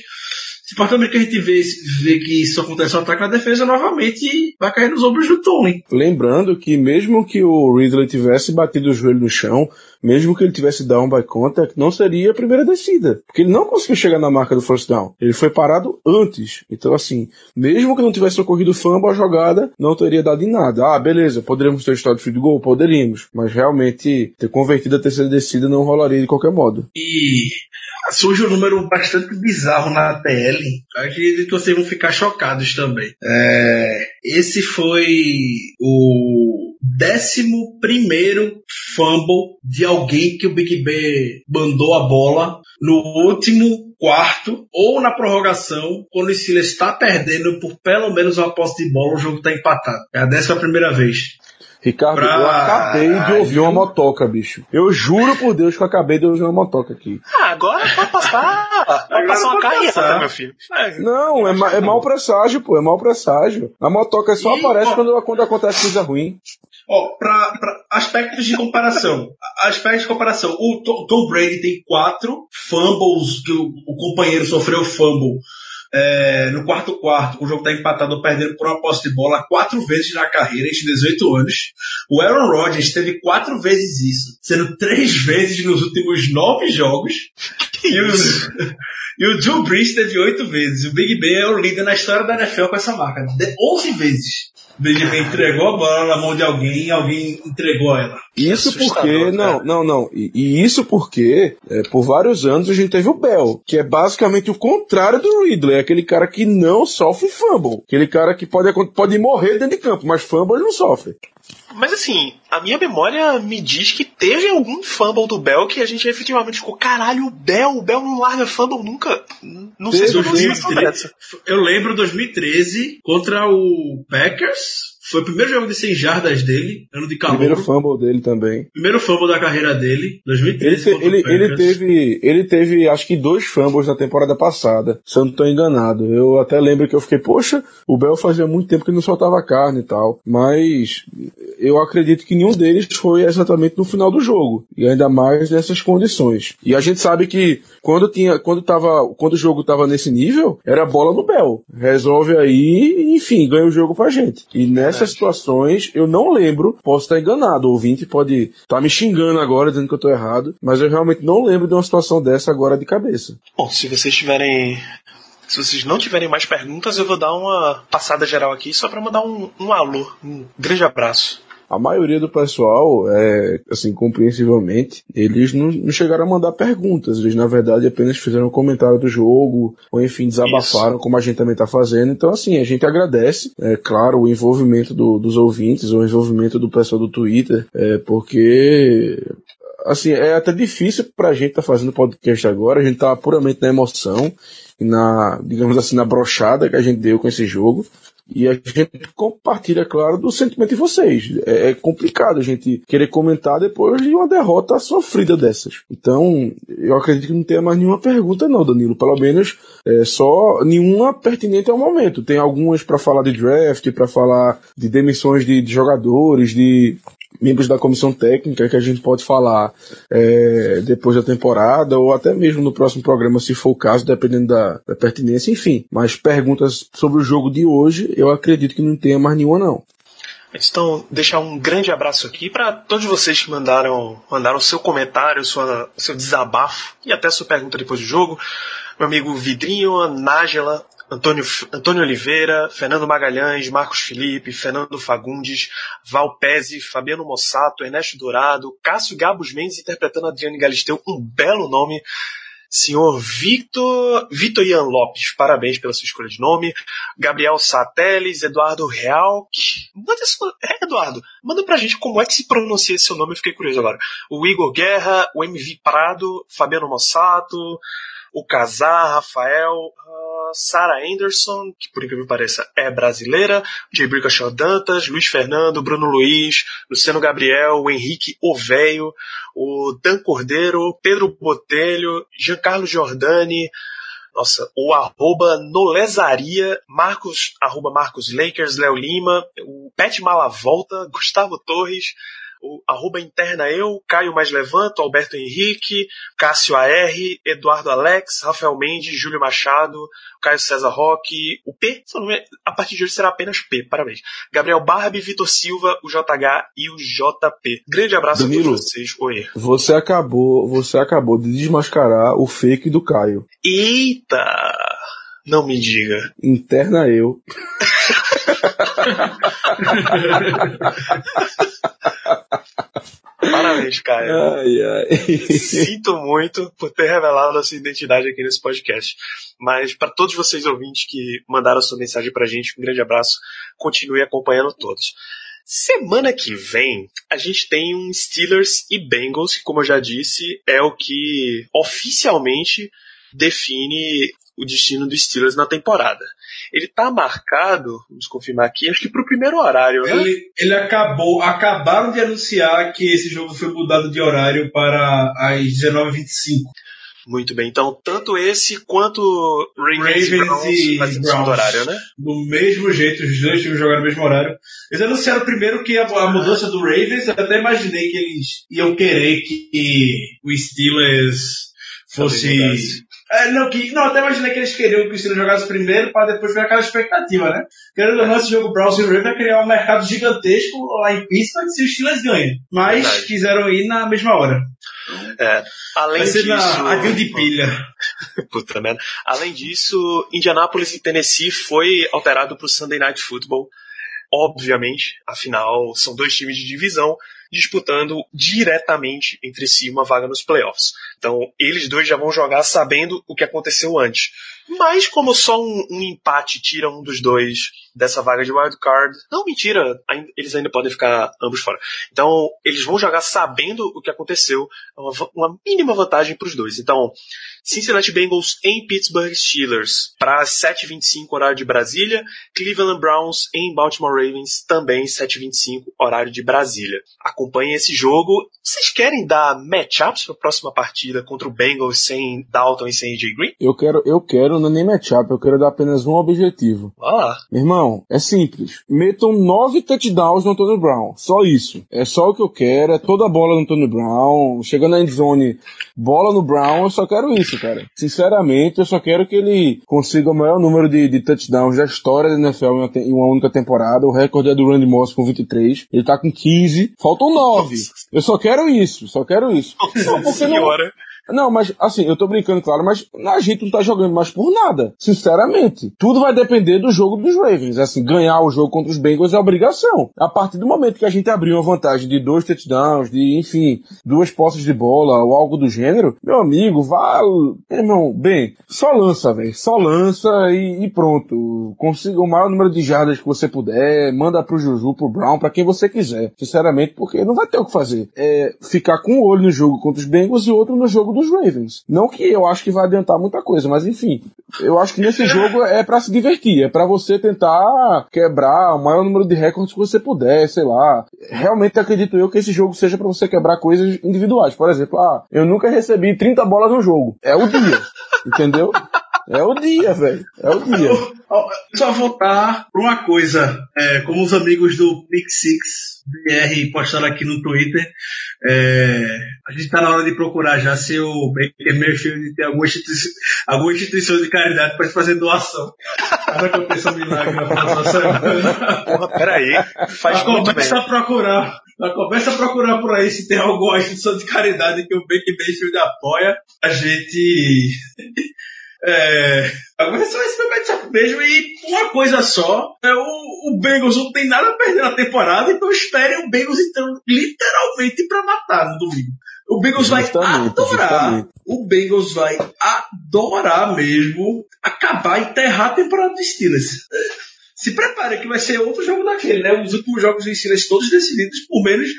Se partir do que a gente vê, vê que isso acontece no ataque, a defesa novamente vai cair nos ombros do Tony. Lembrando que mesmo que o Ridley tivesse batido o joelho no chão, mesmo que ele tivesse down by contact, não seria a primeira descida. Porque ele não conseguiu chegar na marca do first down. Ele foi parado antes. Então, assim, mesmo que não tivesse ocorrido fumble, a jogada não teria dado em nada. Ah, beleza, poderíamos ter estado field goal? Poderíamos. Mas realmente, ter convertido a terceira descida não rolaria de qualquer modo. E surge um número bastante bizarro na TL. Acredito que vocês vão ficar chocados também. É, esse foi o décimo primeiro fumble de alguém que o Big Ben mandou a bola no último quarto ou na prorrogação, quando o Steelers está perdendo por pelo menos uma posse de bola, o jogo está empatado. É a décima primeira vez. Ricardo, Pra- eu acabei de ouvir uma motoca, bicho. Eu juro por Deus que eu acabei de ouvir uma motoca aqui. Ah, agora pode passar. Pode Agora passar uma carreata, meu filho. É. Não, é, ma- é mau presságio, pô, é mau presságio. A motoca só Ih, aparece ó. quando, quando acontece coisa ruim. Ó, pra, pra aspectos de comparação. Aspectos de comparação. O Tom, Tom Brady tem quatro fumbles que o, o companheiro sofreu fumble é, no quarto quarto. O jogo tá empatado ou perdendo por uma posse de bola quatro vezes na carreira, em 18 anos. O Aaron Rodgers teve quatro vezes isso, sendo três vezes nos últimos nove jogos. E o, e o Drew Brees teve oito vezes. O Big Ben é o líder na história da NFL com essa marca. De 11 vezes. O Big Ben entregou a bola na mão de alguém e alguém entregou ela. Isso porque, não, não, não. E, e isso porque, é, por vários anos a gente teve o Bell, que é basicamente o contrário do Ridley, é aquele cara que não sofre fumble. Aquele cara que pode, pode morrer dentro de campo, mas fumble ele não sofre. Mas assim, a minha memória me diz que teve algum fumble do Bell que a gente efetivamente ficou, caralho, o Bell, o Bell não larga fumble nunca. Não sei se eu não Teve, sei dessa. Eu lembro 2013 contra o Packers. Foi o primeiro jogo de 100 jardas dele, ano de calor. Primeiro fumble dele também. Primeiro fumble da carreira dele, Ele, 2013 te- contra ele, Packers. ele teve, ele teve, acho que dois fumbles na temporada passada, se eu não estou enganado. Eu até lembro que eu fiquei, poxa, o Bell fazia muito tempo que não soltava carne e tal. Mas eu acredito que nenhum deles foi exatamente no final do jogo. E ainda mais nessas condições. E a gente sabe que quando tinha, quando tava, quando o jogo tava nesse nível, era bola no Bell. Resolve aí, enfim, ganha o jogo pra gente. E nessas situações, eu não lembro, posso estar enganado, o ouvinte pode estar me xingando agora, dizendo que eu tô errado, mas eu realmente não lembro de uma situação dessa agora de cabeça. Bom, se vocês tiverem. Se vocês não tiverem mais perguntas, eu vou dar uma passada geral aqui só pra mandar um, um alô, um grande abraço. A maioria do pessoal, é, assim, compreensivelmente, eles não, não chegaram a mandar perguntas. Eles, na verdade, apenas fizeram um comentário do jogo, ou enfim, desabafaram, como a gente também está fazendo. Então, assim, a gente agradece, é claro, o envolvimento do- dos ouvintes, o envolvimento do pessoal do Twitter, é, porque assim, é até difícil pra gente estar fazendo podcast agora, a gente tá puramente na emoção e na, digamos assim, na brochada que a gente deu com esse jogo. E a gente compartilha, claro, do sentimento de vocês. É, é complicado a gente querer comentar depois de uma derrota sofrida dessas. Então, eu acredito que não tenha mais nenhuma pergunta, não, Danilo. Pelo menos é, só nenhuma pertinente ao momento. Tem algumas para falar de draft, para falar de demissões de, de jogadores, de membros da comissão técnica que a gente pode falar é, depois da temporada ou até mesmo no próximo programa, se for o caso, dependendo da, da pertinência, enfim. Mas perguntas sobre o jogo de hoje, eu acredito que não tenha mais nenhuma, não. Então, deixar um grande abraço aqui para todos vocês que mandaram mandaram seu comentário, sua, seu desabafo e até sua pergunta depois do jogo. Meu amigo Vidrinho, a Nájela, Antônio, Antônio Oliveira, Fernando Magalhães, Marcos Felipe, Fernando Fagundes, Val Pezzi, Fabiano Mossato, Ernesto Dourado, Cássio Gabos Mendes interpretando Adriane Galisteu, um belo nome. Senhor Victor, Vitor Ian Lopes, parabéns pela sua escolha de nome. Gabriel Sateles, Eduardo Real. Manda esse, é, Eduardo, manda pra gente como é que se pronuncia esse seu nome, eu fiquei curioso agora. O Igor Guerra, o MV Prado, Fabiano Mossato, o Casar, Rafael, uh, Sarah Anderson, que por incrível que pareça é brasileira, J. Brickashaw Dantas, Luiz Fernando, Bruno Luiz, Luciano Gabriel, o Henrique Oveio, o Dan Cordeiro, Pedro Botelho, Giancarlo Giordani, Nossa, o arroba Nolesaria, Marcos, arroba Marcos Lakers, Léo Lima, o Pet Malavolta, Gustavo Torres, o arroba interna eu, Caio Mais Levanto, Alberto Henrique, Cássio AR, Eduardo Alex, Rafael Mendes, Júlio Machado, Caio César Roque, o P, a partir de hoje será apenas P, parabéns. Gabriel Barbie, Vitor Silva, o JH e o JP. Grande abraço Danilo, a todos vocês. Oi. Você acabou, você acabou de desmascarar o fake do Caio. Eita! Não me diga. Interna eu. Parabéns, Caio. Ai, ai. Sinto muito por ter revelado a sua identidade aqui nesse podcast. Mas para todos vocês ouvintes que mandaram sua mensagem pra gente, um grande abraço. Continue acompanhando todos. Semana que vem, a gente tem um Steelers e Bengals, que, como eu já disse, é o que oficialmente define o destino dos Steelers na temporada. Ele tá marcado, vamos confirmar aqui, acho que pro primeiro horário, né? Ele, ele acabou, acabaram de anunciar que esse jogo foi mudado de horário para as 19h25. Muito bem, então tanto esse quanto Ravens, Ravens e Browns e Browns. segundo horário, né? Do mesmo jeito, os dois times jogaram no mesmo horário. Eles anunciaram primeiro que a, a mudança do Ravens, eu até imaginei que eles iam querer que o Steelers fosse. É, não, que, não, até imaginei que eles queriam que o Steelers jogasse primeiro para depois ver aquela expectativa, né? Querendo ou não, esse jogo Browns e Ravens vai criar um mercado gigantesco lá em Pittsburgh se os Steelers ganham. Mas Verdade. quiseram ir na mesma hora. É, além disso, na avião de pilha. Puta merda. Além disso, Indianapolis e Tennessee foi alterado para o Sunday Night Football. Obviamente, afinal, são dois times de divisão disputando diretamente entre si uma vaga nos playoffs. Então, eles dois já vão jogar sabendo o que aconteceu antes. Mas, como só um, um empate tira um dos dois dessa vaga de wild card, não, mentira, eles ainda podem ficar ambos fora. Então, eles vão jogar sabendo o que aconteceu, é uma, uma mínima vantagem para os dois. Então, Cincinnati Bengals em Pittsburgh Steelers para 7h25 horário de Brasília, Cleveland Browns em Baltimore Ravens também 7h25 horário de Brasília. Acompanhem esse jogo. Vocês querem dar matchups para a próxima partida contra o Bengals sem Dalton e sem AJ Green? Eu quero, eu quero, não é nem matchup, eu quero dar apenas um objetivo. Meu irmão, é simples. Metam nove touchdowns no Antônio Brown. Só isso. É só o que eu quero. É toda a bola no Antônio Brown. Chegando na endzone, bola no Brown. Eu só quero isso, cara. Sinceramente, eu só quero que ele consiga o maior número de, de touchdowns da história da NFL em uma, te- em uma única temporada. O recorde é do Randy Moss com 23. Ele tá com 15. Faltam 9. Eu só quero isso. Só quero isso. Não, porque Senhora. não, mas assim, eu tô brincando, claro, mas a gente não tá jogando mais por nada. Sinceramente. Tudo vai depender do jogo dos Ravens. Assim, ganhar o jogo contra os Bengals é obrigação. A partir do momento que a gente abrir uma vantagem de dois touchdowns, de, enfim, duas posses de bola ou algo do gênero, meu amigo, vá. Irmão, bem, só lança, velho. Só lança e, e pronto. Consiga o maior número de jardas que você puder, manda pro Juju, pro Brown, pra quem você quiser. Sinceramente, porque não vai ter o que fazer. É ficar com um olho no jogo contra os Bengals e outro no jogo dos Ravens. Não que eu acho que vai adiantar muita coisa, mas enfim. Eu acho que nesse jogo é pra se divertir, é pra você tentar quebrar o maior número de recordes que você puder, sei lá. Realmente acredito eu que esse jogo seja pra você quebrar coisas individuais. Por exemplo, ah, eu nunca recebi 30 bolas no jogo. É o dia. entendeu? É o dia, velho. É o dia. Só voltar para uma coisa, é, como os amigos do Pick Six BR postaram aqui no Twitter, é, a gente está na hora de procurar já se o Baker Mayfield tem alguma instituição, alguma instituição de caridade para fazer doação. Sabe que eu penso milagre na próxima semana? Porra, peraí. Faz Já muito bem. começa a procurar. Já começa a procurar por aí se tem alguma instituição de caridade que o Baker Mayfield apoia. A gente. É, agora é só esse meu matchup mesmo e uma coisa só, é, o, o Bengals não tem nada a perder na temporada, então esperem o Bengals então, literalmente para matar no domingo. O Bengals vai Justamente, adorar, justamente. o Bengals vai adorar mesmo acabar, enterrar a temporada dos Steelers. Se prepare que vai ser outro jogo daquele, né? Os últimos jogos dos Steelers todos decididos por menos,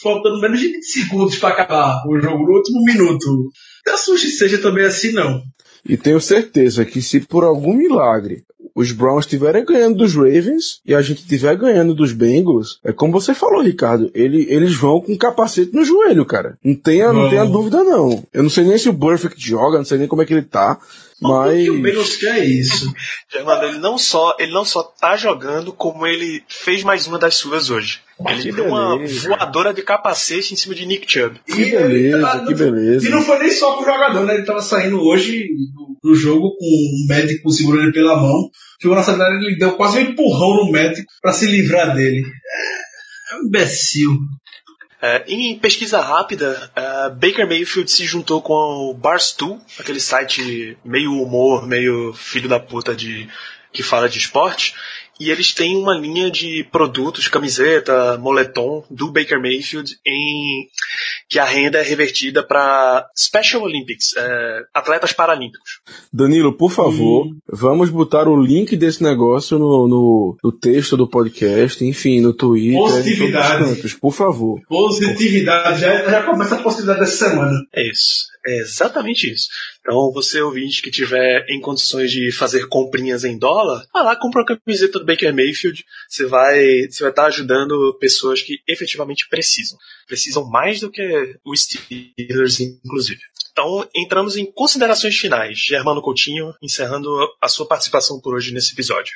faltando menos de 20 segundos para acabar o jogo no último minuto. Não assuste seja também assim, não. E tenho certeza que se por algum milagre os Browns estiverem ganhando dos Ravens e a gente estiver ganhando dos Bengals, é como você falou, Ricardo, ele, eles vão com capacete no joelho, cara. Não tenha, não tenha dúvida, não. Eu não sei nem se o Perfect joga, não sei nem como é que ele tá. Mas. O que o Bengals quer é isso. Germano, ele não só ele não só tá jogando, como ele fez mais uma das suas hoje. Ele Que deu uma beleza. voadora de capacete em cima de Nick Chubb. Que beleza, que beleza. E não foi nem só com o jogador, né? Ele tava saindo hoje do, do jogo com um médico segurando ele pela mão. Chegou na saída, ele deu quase um empurrão no médico pra se livrar dele. É, é um imbecil. É, em pesquisa rápida, é, Baker Mayfield se juntou com o Barstool, aquele site meio humor, meio filho da puta de que fala de esporte, e eles têm uma linha de produtos, camiseta, moletom do Baker Mayfield, em que a renda é revertida para Special Olympics, é, atletas paralímpicos. Danilo, por favor, vamos botar o link desse negócio no, no, no texto do podcast, enfim, no Twitter, Positividade. cantos, por favor. Positividade. Já, já começa a possibilidade dessa semana. É isso. É exatamente isso. Então, você ouvinte que tiver em condições de fazer comprinhas em dólar, vai lá, compra uma camiseta do Baker Mayfield. Você vai você vai estar ajudando pessoas que efetivamente precisam. Precisam mais do que os Steelers, inclusive. Então, entramos em considerações finais. Germano Coutinho, encerrando a sua participação por hoje nesse episódio.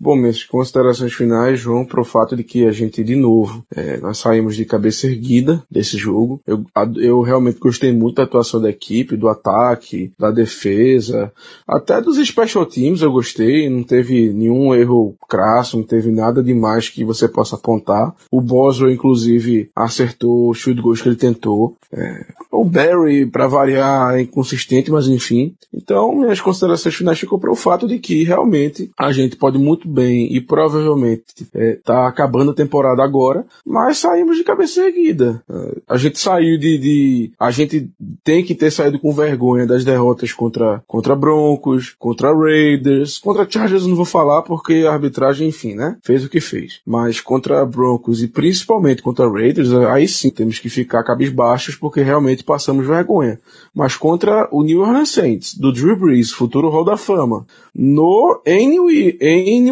Bom, minhas considerações finais vão para o fato de que a gente, de novo, é, nós saímos de cabeça erguida desse jogo. Eu, eu realmente gostei muito da atuação da equipe, do ataque, da defesa, até dos special teams eu gostei. Não teve nenhum erro crasso, não teve nada demais que você possa apontar. O Boswell, inclusive, acertou os chute gols que ele tentou. É, o Barry, para variar, é inconsistente, mas enfim. Então, minhas considerações finais ficam para o fato de que realmente a gente pode muito bem e provavelmente está acabando a temporada agora, mas saímos de cabeça erguida. É, a gente saiu de, de- A gente tem que ter saído com vergonha das derrotas contra, contra Broncos, contra Raiders, contra Chargers não vou falar porque a arbitragem, enfim, né? Fez o que fez. Mas contra Broncos e principalmente contra Raiders, aí sim temos que ficar cabisbaixos porque realmente passamos vergonha. Mas contra o New Orleans Saints, do Drew Brees, futuro Hall da Fama, no, em, New,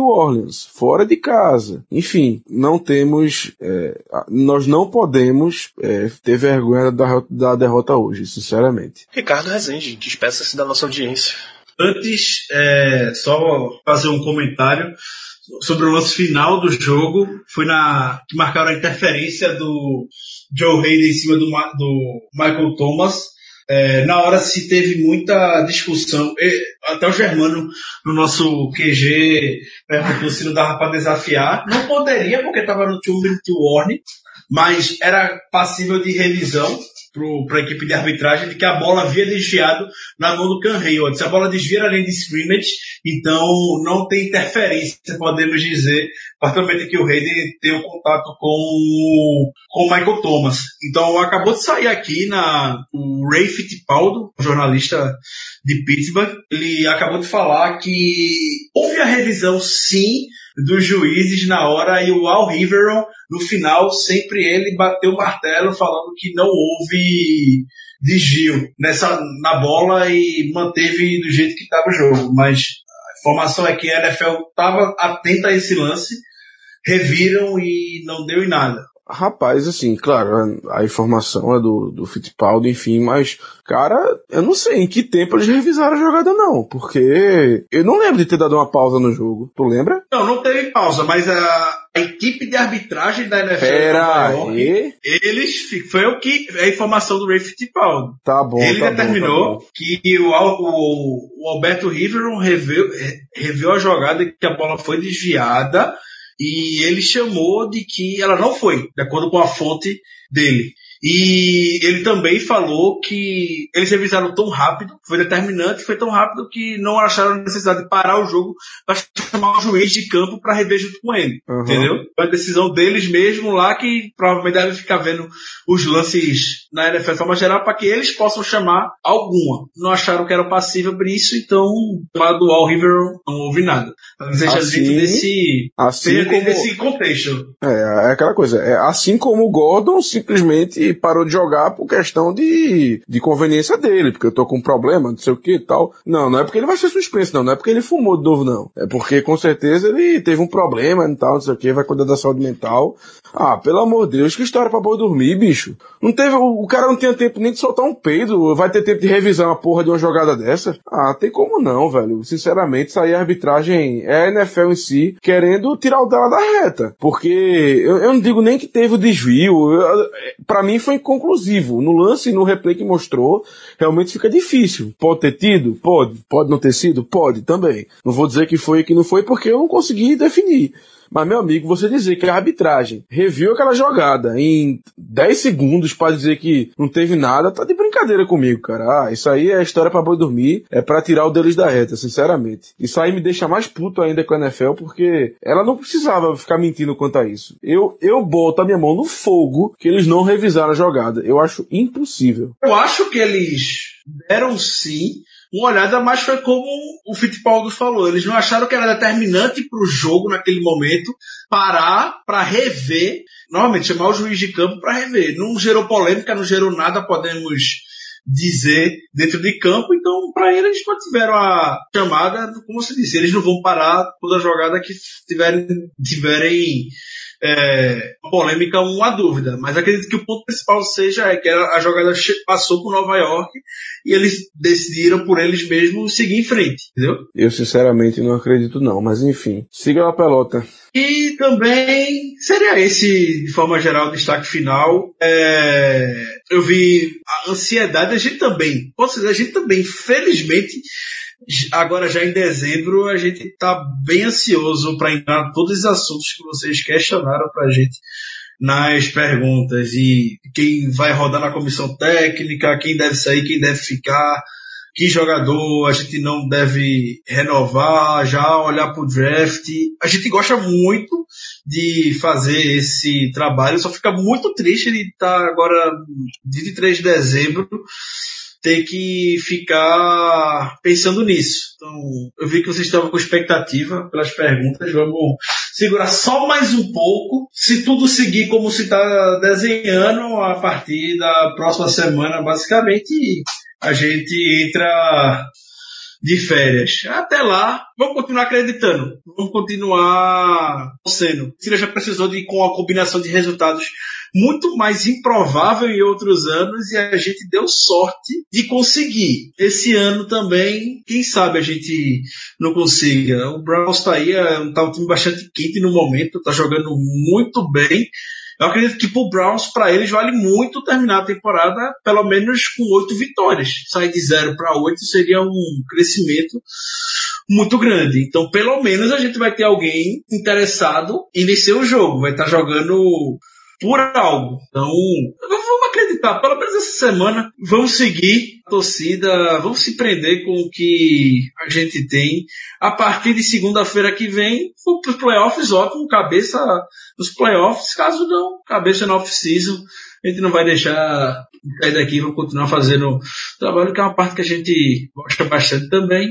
New Orleans, fora de casa. Enfim, não temos, é, nós não podemos é, ter vergonha da, da derrota hoje, sinceramente. Ricardo Rezende, despeça-se da nossa audiência. Antes, é, só fazer um comentário sobre o lance final do jogo. Foi na que marcaram a interferência do Joe Hayden em cima do, do Michael Thomas. É, na hora se teve muita discussão. Até o Germano, no nosso QG, perguntou se não dava para desafiar. Não poderia, porque estava no two minute warning, mas era passível de revisão para a equipe de arbitragem de que a bola havia desviado na mão do Can Hayward. Se a bola desvia linha de scrimmage, então não tem interferência, podemos dizer, particularmente que o Hayden tem um contato com o, com o Michael Thomas. Então acabou de sair aqui na, o Ray Fittipaldo, jornalista de Pittsburgh, ele acabou de falar que houve a revisão sim dos juízes na hora e o Al Riveron no final sempre ele bateu o martelo falando que não houve desvio nessa na bola e manteve do jeito que estava o jogo, mas a informação é que a NFL estava atenta a esse lance, reviram e não deu em nada. Rapaz, assim, claro, a, informação é do, do Fittipaldi, enfim, mas, cara, eu não sei em que tempo eles revisaram a jogada, não, porque eu não lembro de ter dado uma pausa no jogo. Tu lembra? Não, não teve pausa, mas a, a equipe de arbitragem da NFL Pera York, eles foi o que é a informação do Ray Fittipaldi. Tá bom, Ele tá bom, determinou tá bom. que o, o, o Alberto Riveron reviu, re- reviu a jogada que a bola foi desviada e ele chamou de que ela não foi, de acordo com a fonte dele. E ele também falou que eles revisaram tão rápido, foi determinante, foi tão rápido que não acharam necessidade de parar o jogo para chamar o juiz de campo para rever junto com ele. Aham. Entendeu? Foi a decisão deles mesmo lá que provavelmente devem ficar vendo os lances na NFL de forma geral para que eles possam chamar alguma. Não acharam que era passível por isso, então lá do All River não houve nada. Seja Assim- dentro desse, Assim seja como, dentro desse contexto. é, é aquela coisa, é, assim como o Gordon simplesmente parou de jogar por questão de, de conveniência dele, porque eu tô com um problema, não sei o que e tal. Não, não é porque ele vai ser suspenso, não. Não é porque ele fumou de novo, não. É porque com certeza ele teve um problema e tal, não sei o que, vai cuidar da saúde mental. Ah, pelo amor de Deus, que história pra boi dormir, bicho. Não teve, o, o cara não tinha tempo nem de soltar um peido, vai ter tempo de revisar uma porra de uma jogada dessa? Ah, tem como não, velho. Sinceramente, isso aí é arbitragem, é a NFL em si, querendo tirar o dela da reta. Porque eu, eu não digo nem que teve o desvio, para mim foi inconclusivo. No lance, no replay que mostrou, realmente fica difícil. Pode ter tido? Pode. Pode não ter sido? Pode também. Não vou dizer que foi e que não foi porque eu não consegui definir. Mas, meu amigo, você dizer que a arbitragem reviu aquela jogada em 10 segundos para dizer que não teve nada, tá de brincadeira comigo, cara. Ah, isso aí é história para boi dormir, é para tirar o deles da reta, sinceramente. Isso aí me deixa mais puto ainda com a NFL, porque ela não precisava ficar mentindo quanto a isso. Eu, eu boto a minha mão no fogo que eles não revisaram a jogada. Eu acho impossível. Eu acho que eles deram sim uma olhada, mas foi como o Fittipaldi falou. Eles não acharam que era determinante para o jogo naquele momento parar para rever, normalmente chamar o juiz de campo para rever. Não gerou polêmica, não gerou nada, podemos dizer dentro de campo, então para eles eles mantiveram a chamada, como você disse, eles não vão parar toda jogada que tiverem, tiverem é, polêmica, uma dúvida. Mas acredito que o ponto principal seja é que a jogada passou por Nova York e eles decidiram por eles mesmos seguir em frente, entendeu? Eu sinceramente não acredito não, mas enfim. Siga a pelota. E também seria esse, de forma geral, o destaque final. É, eu vi a ansiedade, a gente também, ou seja, a gente também, felizmente, agora já em dezembro, a gente está bem ansioso para entrar todos os assuntos que vocês questionaram para a gente nas perguntas e quem vai rodar na comissão técnica, quem deve sair, quem deve ficar, que jogador a gente não deve renovar, já olhar para o draft. A gente gosta muito de fazer esse trabalho, só fica muito triste de estar tá agora 23 de dezembro ter que ficar pensando nisso. Então, eu vi que vocês estavam com expectativa pelas perguntas. Vamos segurar só mais um pouco. Se tudo seguir como se está desenhando, a partir da próxima semana, basicamente, a gente entra de férias. Até lá, vamos continuar acreditando. Vamos continuar sendo. Cira já precisou de com a combinação de resultados muito mais improvável em outros anos e a gente deu sorte de conseguir. Esse ano também, quem sabe a gente não consiga. O Browns está aí, é, tá um time bastante quente no momento, está jogando muito bem. Eu acredito que pro Browns, para eles, vale muito terminar a temporada pelo menos com oito vitórias. Sair de zero para oito seria um crescimento muito grande. Então, pelo menos a gente vai ter alguém interessado em vencer o jogo. Vai estar tá jogando por algo. Então, vamos acreditar, pelo menos essa semana, vamos seguir a torcida, vamos se prender com o que a gente tem. A partir de segunda-feira que vem, os playoffs, ótimo, cabeça nos playoffs, caso não, cabeça na off-season. A gente não vai deixar sair daqui, vamos continuar fazendo trabalho, que é uma parte que a gente gosta bastante também.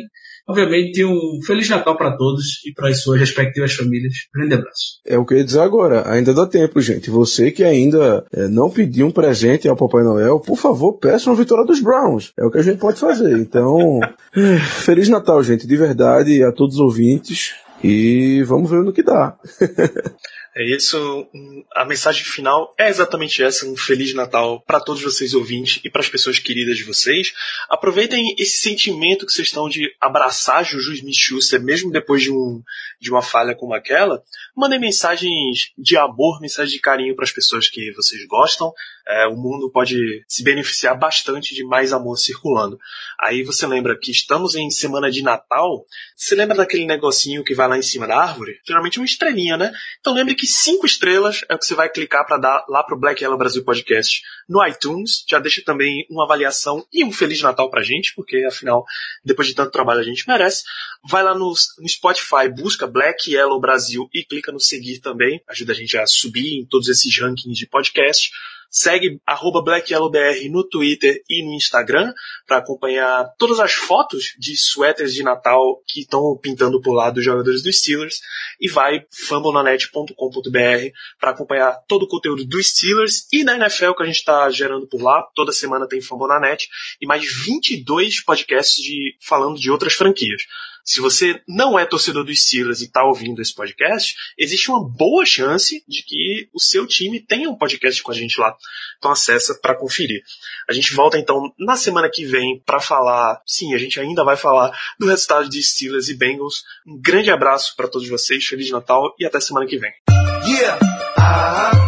Obviamente, um Feliz Natal para todos e para as suas respectivas famílias. Grande abraço. É o que eu ia dizer agora. Ainda dá tempo, gente. Você que ainda é, não pediu um presente ao Papai Noel, por favor, peça uma vitória dos Browns. É o que a gente pode fazer. Então, Feliz Natal, gente. De verdade, a todos os ouvintes. E vamos ver no que dá. É isso. A mensagem final é exatamente essa: um Feliz Natal para todos vocês ouvintes e para as pessoas queridas de vocês. Aproveitem esse sentimento que vocês estão de abraçar Juju Smith-Schuster, mesmo depois de, um, de uma falha como aquela. Mandem mensagens de amor, mensagens de carinho para as pessoas que vocês gostam. É, o mundo pode se beneficiar bastante de mais amor circulando. Aí você lembra que estamos em semana de Natal. Você lembra daquele negocinho que vai lá em cima da árvore? Geralmente uma estrelinha, né? Então lembre que cinco estrelas é o que você vai clicar para dar lá pro Black Yellow Brasil Podcast no iTunes. Já deixa também uma avaliação e um Feliz Natal pra gente, porque afinal, depois de tanto trabalho a gente merece. Vai lá no, no Spotify, busca Black Yellow Brasil e clica no seguir também. Ajuda a gente a subir em todos esses rankings de podcast. Segue BlackYellowBR no Twitter e no Instagram para acompanhar todas as fotos de suéteres de Natal que estão pintando por lá dos jogadores dos Steelers e vai fumblenanet.com.br para acompanhar todo o conteúdo dos Steelers e da NFL que a gente está gerando por lá. Toda semana tem Fumble na Net e mais 22 podcasts de, falando de outras franquias. Se você não é torcedor dos Steelers e está ouvindo esse podcast, existe uma boa chance de que o seu time tenha um podcast com a gente lá. Então acessa para conferir. A gente volta então na semana que vem para falar, sim, a gente ainda vai falar do resultado de Steelers e Bengals. Um grande abraço para todos vocês, feliz Natal e até semana que vem. Yeah, uh-huh. you